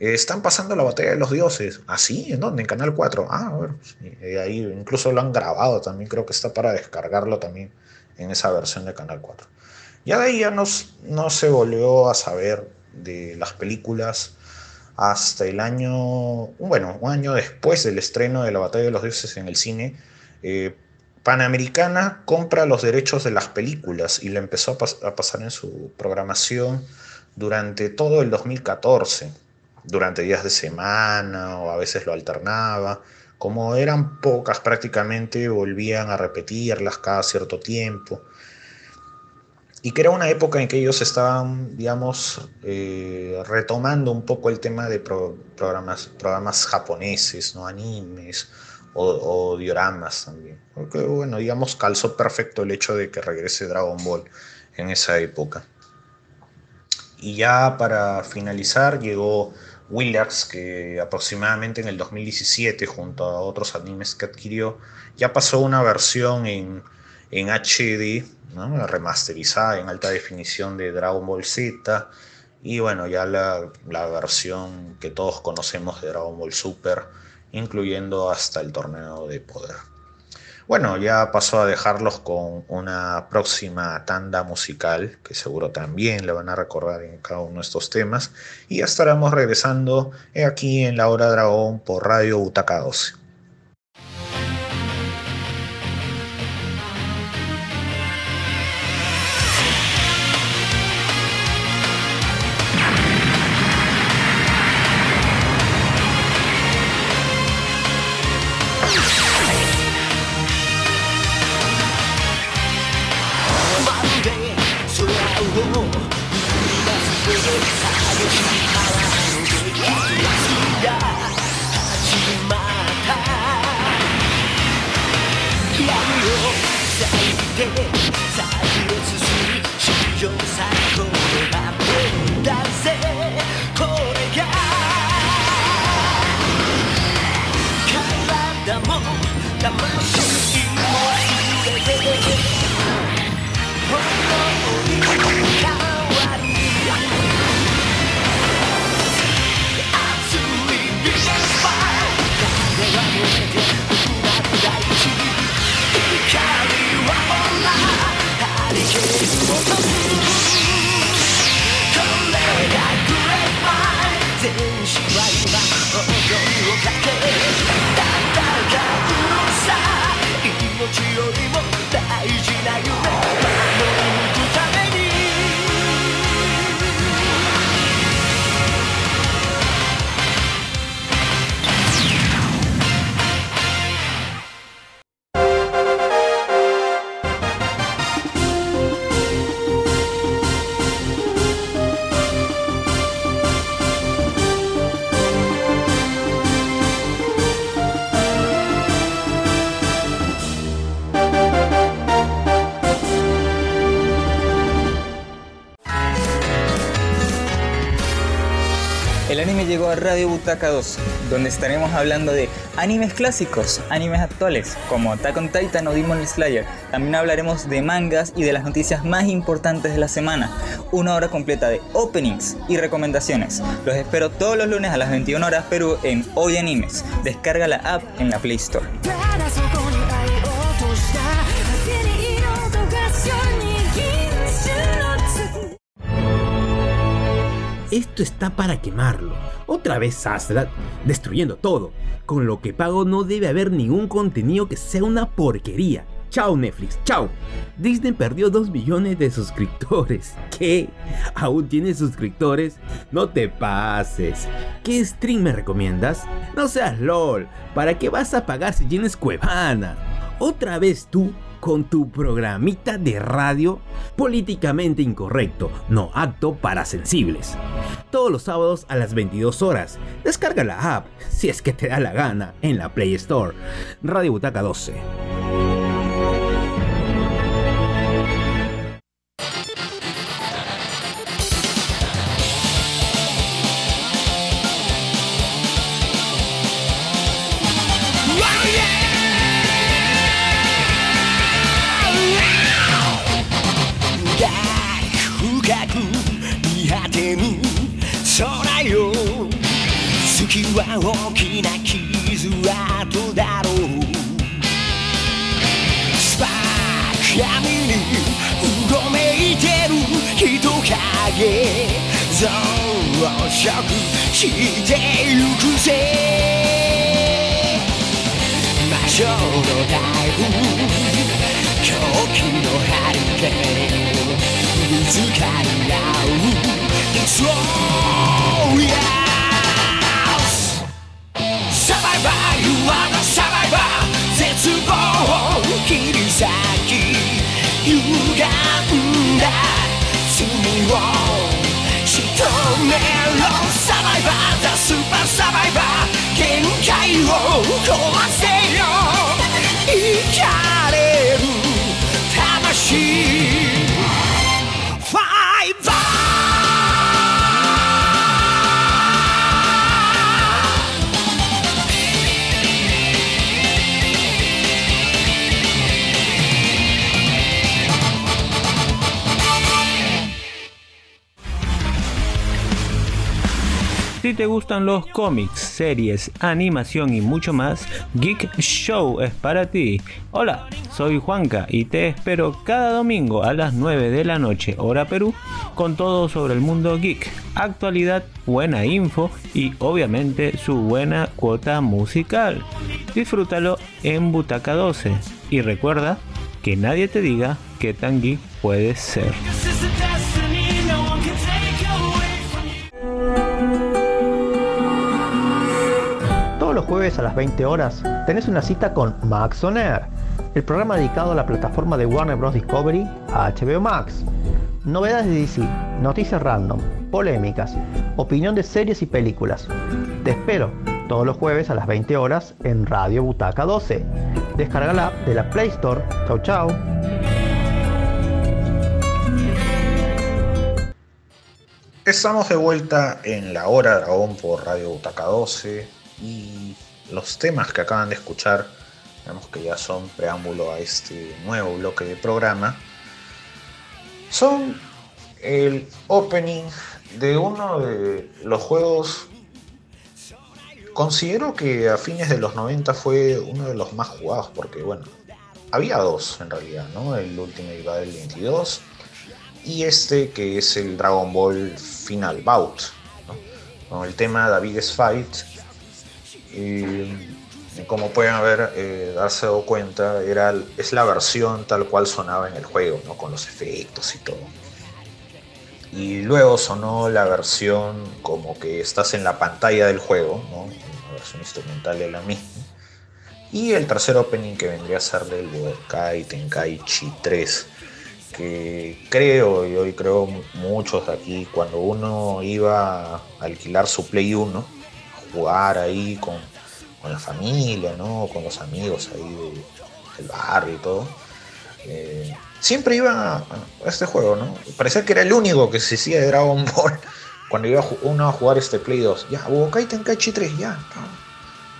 S1: Eh, están pasando la batalla de los dioses. ¿Ah, sí? ¿En dónde? En Canal 4. Ah, a ver. Pues, ahí incluso lo han grabado también. Creo que está para descargarlo también en esa versión de Canal 4. Ya de ahí ya nos, no se volvió a saber de las películas hasta el año, bueno, un año después del estreno de la Batalla de los Dioses en el cine, eh, Panamericana compra los derechos de las películas y la empezó a, pasar en su programación durante todo el 2014, durante días de semana o a veces lo alternaba. Como eran pocas prácticamente, volvían a repetirlas cada cierto tiempo y que era una época en que ellos estaban, digamos, eh, retomando un poco el tema de programas, programas japoneses, ¿no? animes o, dioramas también. Porque, bueno, digamos, calzó perfecto el hecho de que regrese Dragon Ball en esa época. Y ya para finalizar llegó Willax, que aproximadamente en el 2017, junto a otros animes que adquirió, ya pasó una versión en, en HD remasterizada en alta definición de Dragon Ball Z y bueno, ya la, la, versión que todos conocemos de Dragon Ball Super, incluyendo hasta el torneo de poder. Bueno, ya pasó a dejarlos con una próxima tanda musical, que seguro también le van a recordar en cada uno de estos temas, y ya estaremos regresando aquí en la hora dragón por Radio Butaca 12.
S4: Proyecto 2, donde estaremos hablando de animes clásicos, animes actuales, como Attack on Titan o Demon Slayer. También hablaremos de mangas y de las noticias más importantes de la semana. Una hora completa de openings y recomendaciones. Los espero todos los lunes a las 21 horas Perú en Hoy Animes. Descarga la app en la Play Store.
S5: Esto está para quemarlo otra vez Aslat, destruyendo todo. Con lo que pago no debe haber ningún contenido que sea una porquería. Chao Netflix, chao. Disney perdió 2 millones de suscriptores. *laughs* ¿Qué? ¿Aún tienes suscriptores? No te pases. ¿Qué stream me recomiendas? No seas LOL. ¿Para qué vas a pagar si tienes Cuevana? Otra vez tú con tu programita de radio políticamente incorrecto, no acto para sensibles. Todos los sábados a las 22 horas. Descarga la app, si es que te da la gana, en la Play Store. Radio Butaca 12.
S7: は大きな傷跡だろう。スパーク闇にうごめいてる人影増殖してゆくぜ魔性の台風狂気のハリケーンぶつかり合う It's all yes 絶望切り裂き歪んだ罪を仕留めろサバイバーザスーパーサバイバー限界を壊せよ。怒り
S2: Si te gustan los cómics, series, animación y mucho más, Geek Show es para ti. Hola, soy Juanca y te espero cada domingo a las 9 de la noche, hora Perú, con todo sobre el mundo geek, actualidad, buena info y obviamente su buena cuota musical. Disfrútalo en Butaca 12 y recuerda que nadie te diga qué tan geek puedes ser.
S3: Jueves a las 20 horas tenés una cita con Max On Air, el programa dedicado a la plataforma de Warner Bros. Discovery HBO Max. Novedades de DC, noticias random, polémicas, opinión de series y películas. Te espero todos los jueves a las 20 horas en Radio Butaca 12. Descarga la app de la Play Store. Chau chau.
S1: Estamos de vuelta en la hora dragón por Radio Butaca 12 y los temas que acaban de escuchar, digamos que ya son preámbulo a este nuevo bloque de programa, son el opening de uno de los juegos, considero que a fines de los 90 fue uno de los más jugados, porque bueno, había dos en realidad, ¿no? El Ultimate Battle 22 y este que es el Dragon Ball Final Bout, con el tema David's Fight. Y como pueden haber eh, darse cuenta, era, es la versión tal cual sonaba en el juego, ¿no? con los efectos y todo. Y luego sonó la versión como que estás en la pantalla del juego, ¿no? la versión instrumental de la misma. Y el tercer opening que vendría a ser del Budokai Tenkaichi 3 que creo, y hoy creo muchos de aquí, cuando uno iba a alquilar su Play 1, a jugar ahí con, con la familia, ¿no? con los amigos ahí de- del barrio y todo, eh, siempre iba a este juego, ¿no? Parecía que era el único que se hacía de Dragon Ball *laughs* cuando iba ju- uno a jugar este Play 2. Ya, Budokai Tenkaichi 3, ya.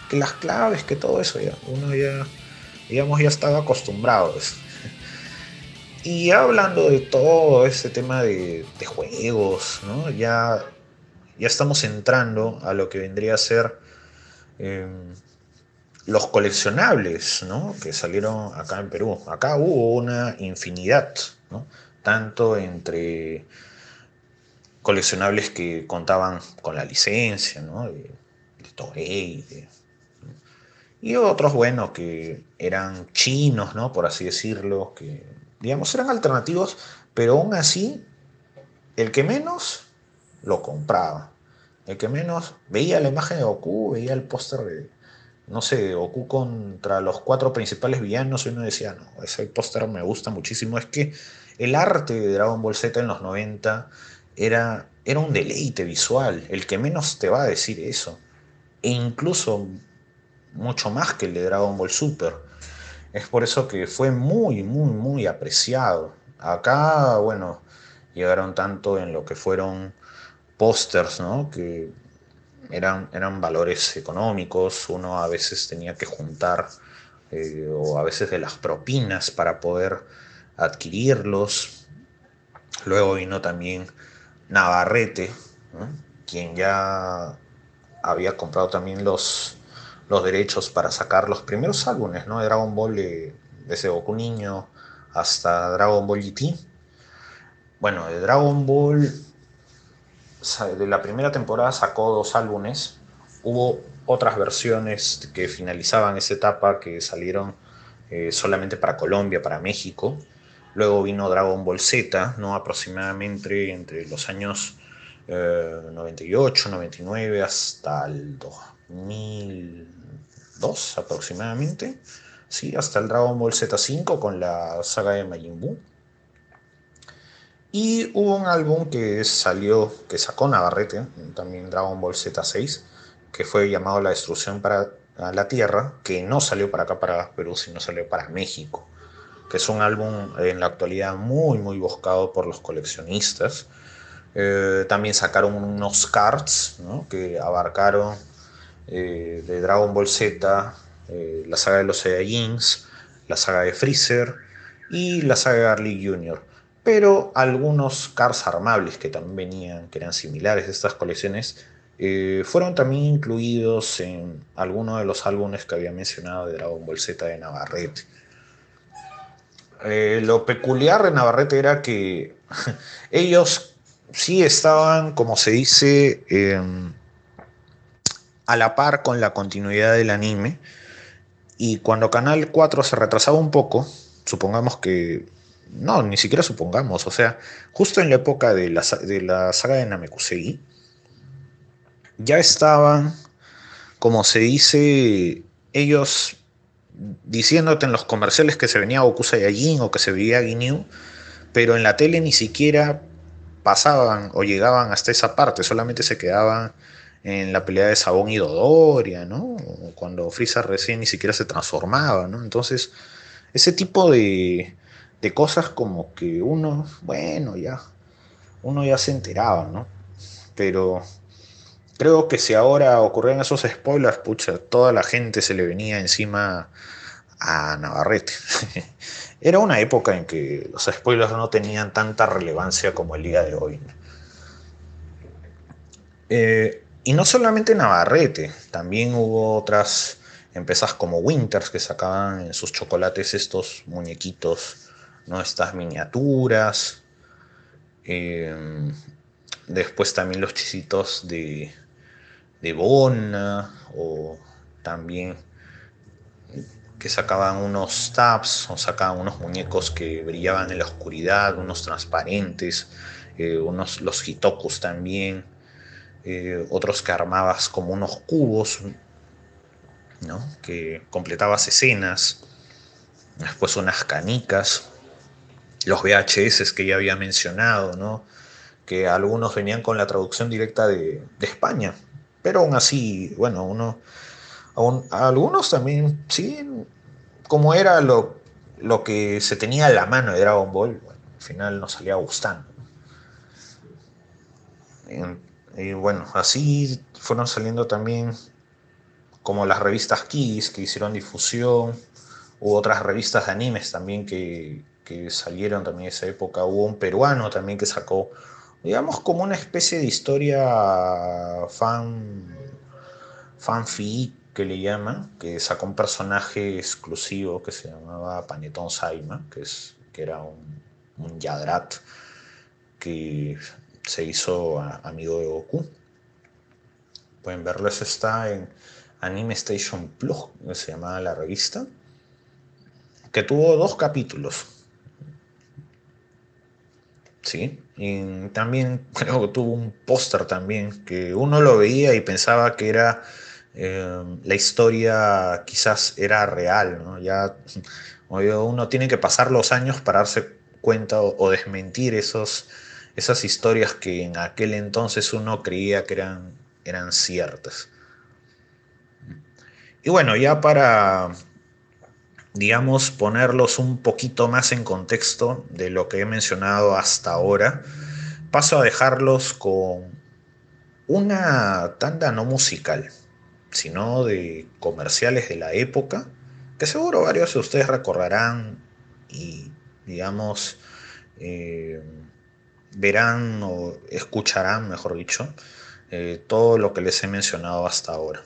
S1: Que las claves, que todo eso, ya. Uno ya, digamos, ya estaba acostumbrado. a eso. *laughs* Y hablando de todo este tema de, de juegos, ¿no? Ya, ya estamos entrando a lo que vendría a ser eh, los coleccionables ¿no? que salieron acá en Perú. Acá hubo una infinidad, tanto entre coleccionables que contaban con la licencia ¿no? de, de de- y otros, bueno, que eran chinos, ¿no? por así decirlo, que digamos eran alternativos, pero aún así, el que menos lo compraba. El que menos veía la imagen de Goku, veía el póster de, no sé, Goku contra los cuatro principales villanos y uno decía, no, ese póster me gusta muchísimo. Es que el arte de Dragon Ball Z en los 90 era, era un deleite visual. El que menos te va a decir eso. E incluso mucho más que el de Dragon Ball Super. Es por eso que fue muy, muy, muy apreciado. Acá, bueno, llegaron tanto en lo que fueron pósters, ¿no? Que eran, eran valores económicos, uno a veces tenía que juntar, eh, o a veces de las propinas para poder adquirirlos. Luego vino también Navarrete, quien ya había comprado también los, los derechos para sacar los primeros álbumes, ¿no? De Dragon Ball, de, desde Goku Niño hasta Dragon Ball GT. Bueno, de Dragon Ball, de la primera temporada sacó dos álbumes. Hubo otras versiones que finalizaban esa etapa que salieron eh, solamente para Colombia, para México. Luego vino Dragon Ball Z, ¿no? aproximadamente entre los años eh, 98, 99 hasta el 2002 aproximadamente. Sí, hasta el Dragon Ball Z5 con la saga de Majin. Y hubo un álbum que salió, que sacó Navarrete, también Dragon Ball Z6, que fue llamado La Destrucción para la Tierra, que no salió para acá, para Perú, sino salió para México, que es un álbum en la actualidad muy, muy buscado por los coleccionistas. Eh, también sacaron unos cards que abarcaron eh, de Dragon Ball Z, eh, la saga de los Saiyajins, la saga de Freezer y la saga de Garlic Jr. Pero algunos cards armables que también venían, que eran similares a estas colecciones, eh, fueron también incluidos en algunos de los álbumes que había mencionado de Dragon Ball Z de Navarrete. Eh, lo peculiar de Navarrete era que *laughs* ellos sí estaban, como se dice, eh, a la par con la continuidad del anime. Y cuando Canal 4 se retrasaba un poco, supongamos que. No, ni siquiera supongamos. O sea, justo en la época de la, de la saga de Namekusei, ya estaban, como se dice, ellos diciéndote en los comerciales que se venía Goku Saiyajin o que se veía Ginyu, pero en la tele ni siquiera pasaban o llegaban hasta esa parte, solamente se quedaban en la pelea de Sabón y Dodoria, ¿no? Cuando Freezer recién ni siquiera se transformaba, ¿no? Entonces, ese tipo de, de cosas como que uno, bueno, ya, uno ya se enteraba, ¿no? Pero creo que si ahora ocurrían esos spoilers, pucha, toda la gente se le venía encima a Navarrete. *laughs* Era una época en que los spoilers no tenían tanta relevancia como el día de hoy. Eh, y no solamente Navarrete, también hubo otras empresas como Winters que sacaban en sus chocolates estos muñequitos, ¿no? estas miniaturas. Eh, después también los chisitos de, de Bona o también que sacaban unos tabs o sacaban unos muñecos que brillaban en la oscuridad, unos transparentes, eh, unos los hitokus también, eh, otros que armabas como unos cubos, ¿no? que completabas escenas, después unas canicas, los VHS que ya había mencionado, ¿no? que algunos venían con la traducción directa de, España, pero aún así, bueno, uno, aún, algunos también, sí, como era lo, lo que se tenía a la mano de Dragon Ball, bueno, al final nos salía gustando. Y, y bueno, así fueron saliendo también como las revistas Kids que hicieron difusión, hubo otras revistas de animes también que, que salieron también esa época, hubo un peruano también que sacó digamos como una especie de historia fan fanfic que le llaman, que sacó un personaje exclusivo que se llamaba Panetón Saima, que, es, que era un, un Yadrat que se hizo amigo de Goku. Pueden verlo, eso está en Anime Station Plus, que se llamaba la revista, que tuvo dos capítulos. Sí, y también *laughs* creo que tuvo un póster también, que uno lo veía y pensaba que era eh, la historia quizás era real, ¿no? Ya oye, uno tiene que pasar los años para darse cuenta o, o desmentir esos, esas historias que en aquel entonces uno creía que eran, eran ciertas. Y bueno, ya para, digamos, ponerlos un poquito más en contexto de lo que he mencionado hasta ahora, paso a dejarlos con una tanda no musical, sino de comerciales de la época, que seguro varios de ustedes recordarán y, digamos, eh, verán o escucharán, mejor dicho, eh, todo lo que les he mencionado hasta ahora.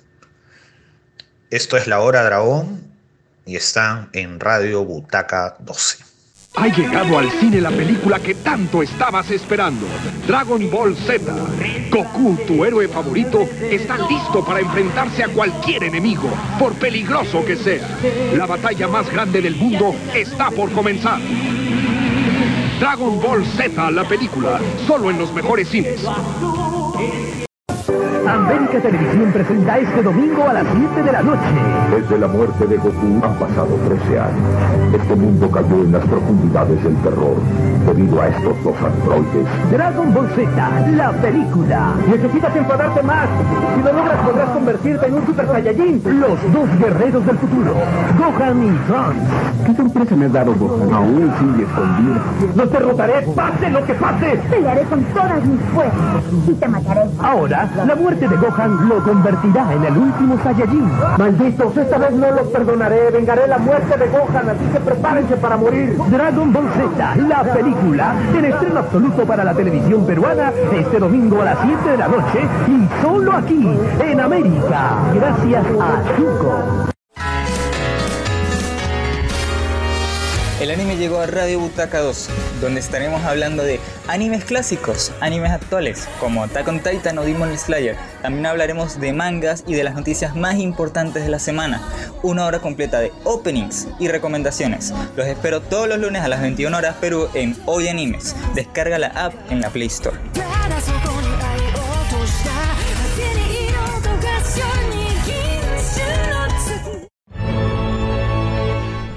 S1: Esto es La Hora Dragón y están en Radio Butaca 12.
S8: Ha llegado al cine la película que tanto estabas esperando. Dragon Ball Z. Goku, tu héroe favorito, está listo para enfrentarse a cualquier enemigo, por peligroso que sea. La batalla más grande del mundo está por comenzar. Dragon Ball Z, la película, solo en los mejores cines.
S9: América Televisión presenta este domingo a las 7 de la noche.
S10: Desde la muerte de Goku han pasado 13 años. Este mundo cayó en las profundidades del terror debido a estos dos androides.
S9: Dragon Ball Z, la película. Necesitas enfadarte más. Si lo logras podrás convertirte en un Super Saiyajin. Los dos guerreros del futuro, Gohan y Trunks.
S10: ¿Qué sorpresa me ha dado Gohan? Aún sigue escondido.
S9: Los derrotaré, pase lo que pase.
S11: Pelearé con todas mis fuerzas y te mataré.
S9: Ahora, la muerte de Gohan lo convertirá en el último Saiyajin. Malditos, esta vez no los perdonaré. Vengaré la muerte de Gohan, así que prepárense para morir. Dragon Ball Z, la película, en estreno absoluto para la televisión peruana, este domingo a las 7 de la noche y solo aquí, en América. Gracias a Zuko.
S4: El anime llegó a Radio Butaca 2, donde estaremos hablando de animes clásicos, animes actuales, como Attack on Titan o Demon Slayer. También hablaremos de mangas y de las noticias más importantes de la semana. Una hora completa de openings y recomendaciones. Los espero todos los lunes a las 21 horas Perú en Hoy Animes. Descarga la app en la Play Store.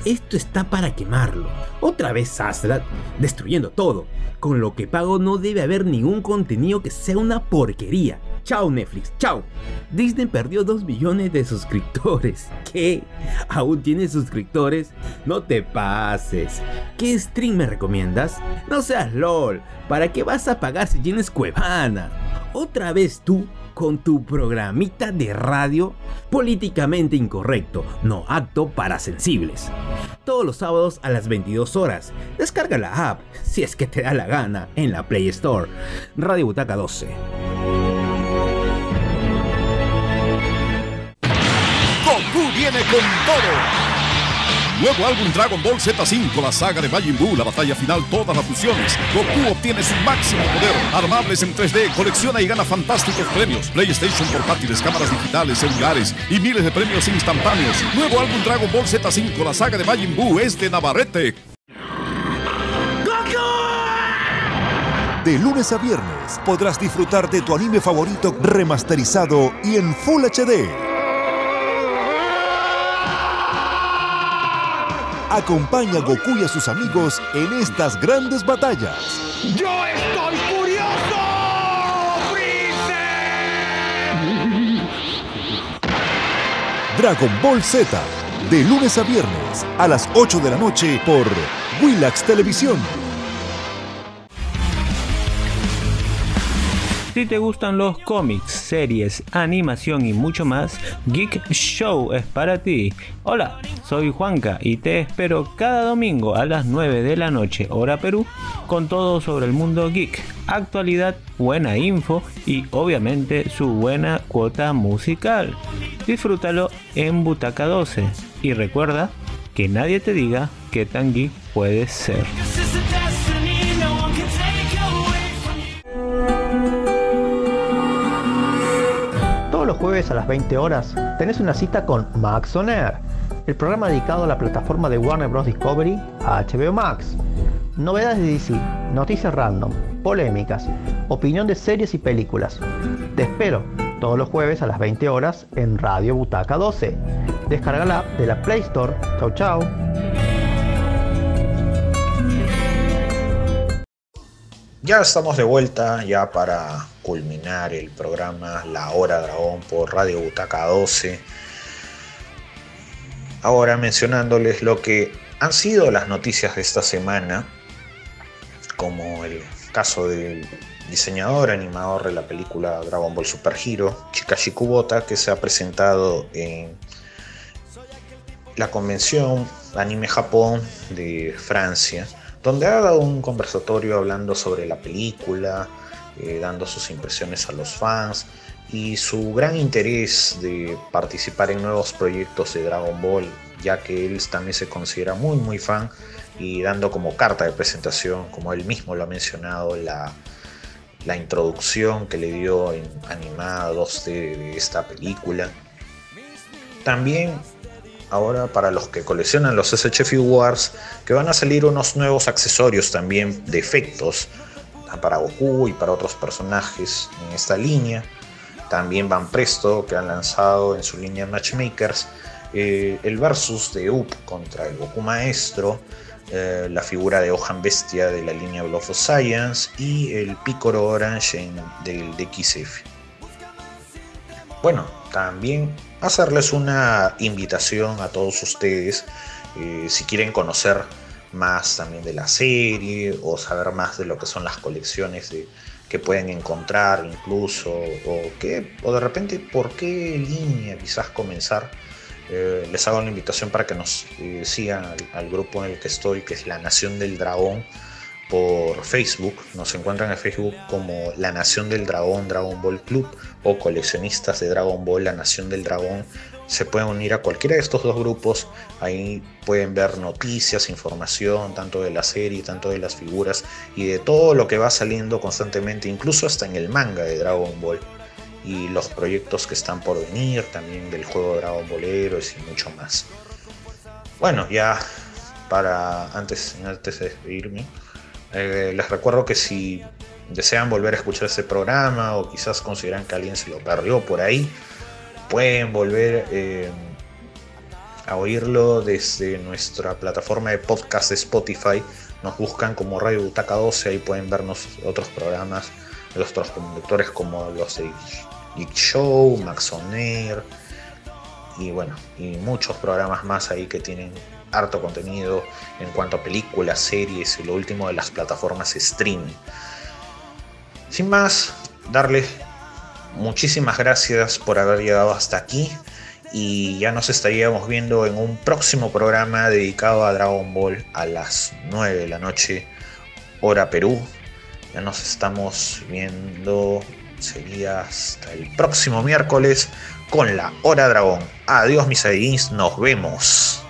S5: Esto está para quemarlo. Otra vez Astra destruyendo todo. Con lo que pago no debe haber ningún contenido que sea una porquería. Chao Netflix, chao. Disney perdió 2 millones de suscriptores. *laughs* ¿Qué? ¿Aún tienes suscriptores? No te pases. ¿Qué stream me recomiendas? No seas LOL. ¿Para qué vas a pagar si tienes Cuevana? Otra vez tú con tu programita de radio políticamente incorrecto, no apto para sensibles. Todos los sábados a las 22 horas. Descarga la app, si es que te da la gana, en la Play Store. Radio Butaca 12.
S12: Goku viene con todo. Nuevo álbum Dragon Ball Z5, la saga de Majin Buu, la batalla final, todas las fusiones. Goku obtiene su máximo poder. Armables en 3D, colecciona y gana fantásticos premios. PlayStation portátiles, cámaras digitales, celulares y miles de premios instantáneos. Nuevo álbum Dragon Ball Z5, la saga de Majin Buu es de Navarrete.
S13: De lunes a viernes podrás disfrutar de tu anime favorito remasterizado y en Full HD. Acompaña a Goku y a sus amigos en estas grandes batallas.
S8: ¡Yo estoy furioso!
S13: Dragon Ball Z, de lunes a viernes a las 8 de la noche por Willax Televisión.
S2: Si te gustan los cómics, series, animación y mucho más, Geek Show es para ti. Hola, soy Juanca y te espero cada domingo a las 9 de la noche, hora Perú, con todo sobre el mundo geek, actualidad, buena info y obviamente su buena cuota musical. Disfrútalo en Butaca 12 y recuerda que nadie te diga qué tan geek puedes ser.
S3: Jueves a las 20 horas tenés una cita con Max On Air, el programa dedicado a la plataforma de Warner Bros. Discovery a HBO Max. Novedades de DC, noticias random, polémicas, opinión de series y películas. Te espero todos los jueves a las 20 horas en Radio Butaca 12. Descarga la de la Play Store. Chau chau.
S1: Ya estamos de vuelta ya para culminar el programa La Hora Dragón por Radio Butaca 12. Ahora mencionándoles lo que han sido las noticias de esta semana, como el caso del diseñador animador de la película Dragon Ball Super Hero, Chikashi Kubota, que se ha presentado en la convención Anime Japón de Francia donde ha dado un conversatorio hablando sobre la película, eh, dando sus impresiones a los fans y su gran interés de participar en nuevos proyectos de Dragon Ball, ya que él también se considera muy muy fan y dando como carta de presentación, como él mismo lo ha mencionado, la, la introducción que le dio en animada 2D de esta película. También ahora para los que coleccionan los SH Figures que van a salir unos nuevos accesorios también de efectos para Goku y para otros personajes en esta línea. También van presto que han lanzado en su línea Matchmakers eh, el versus de Up contra el Goku Maestro, eh, la figura de Ohan Bestia de la línea Blood of Science y el Picoro Orange del DXF. Bueno, también hacerles una invitación a todos ustedes eh, si quieren conocer más también de la serie o saber más de lo que son las colecciones que pueden encontrar incluso o que o de repente por qué línea quizás comenzar eh, les hago una invitación para que nos eh, sigan al, al, grupo en el que estoy que es la Nación del Dragón por Facebook. Nos encuentran en Facebook como La Nación del Dragón, Dragon Ball Club o coleccionistas de Dragon Ball, La Nación del Dragón. Se pueden unir a cualquiera de estos dos grupos. Ahí pueden ver noticias, información, tanto de la serie, tanto de las figuras y de todo lo que va saliendo constantemente, incluso hasta en el manga de Dragon Ball y los proyectos que están por venir, también del juego Dragon Ball y mucho más. Bueno, ya para antes, antes de despedirme, eh, les recuerdo que si desean volver a escuchar este programa o quizás consideran que alguien se lo perdió por ahí, pueden volver eh, a oírlo desde nuestra plataforma de podcast Spotify. Nos buscan como Radio Butaca 12, ahí pueden vernos otros programas de otros conductores como los de Geek Show, Max On y bueno, y muchos programas más ahí que tienen harto contenido en cuanto a películas, series y lo último de las plataformas streaming. Sin más, darles muchísimas gracias por haber llegado hasta aquí y ya nos estaríamos viendo en un próximo programa dedicado a Dragon Ball a las 9 de la noche, hora Perú. Ya nos estamos viendo, sería hasta el próximo miércoles con la hora dragón. Adiós mis amigos, nos vemos.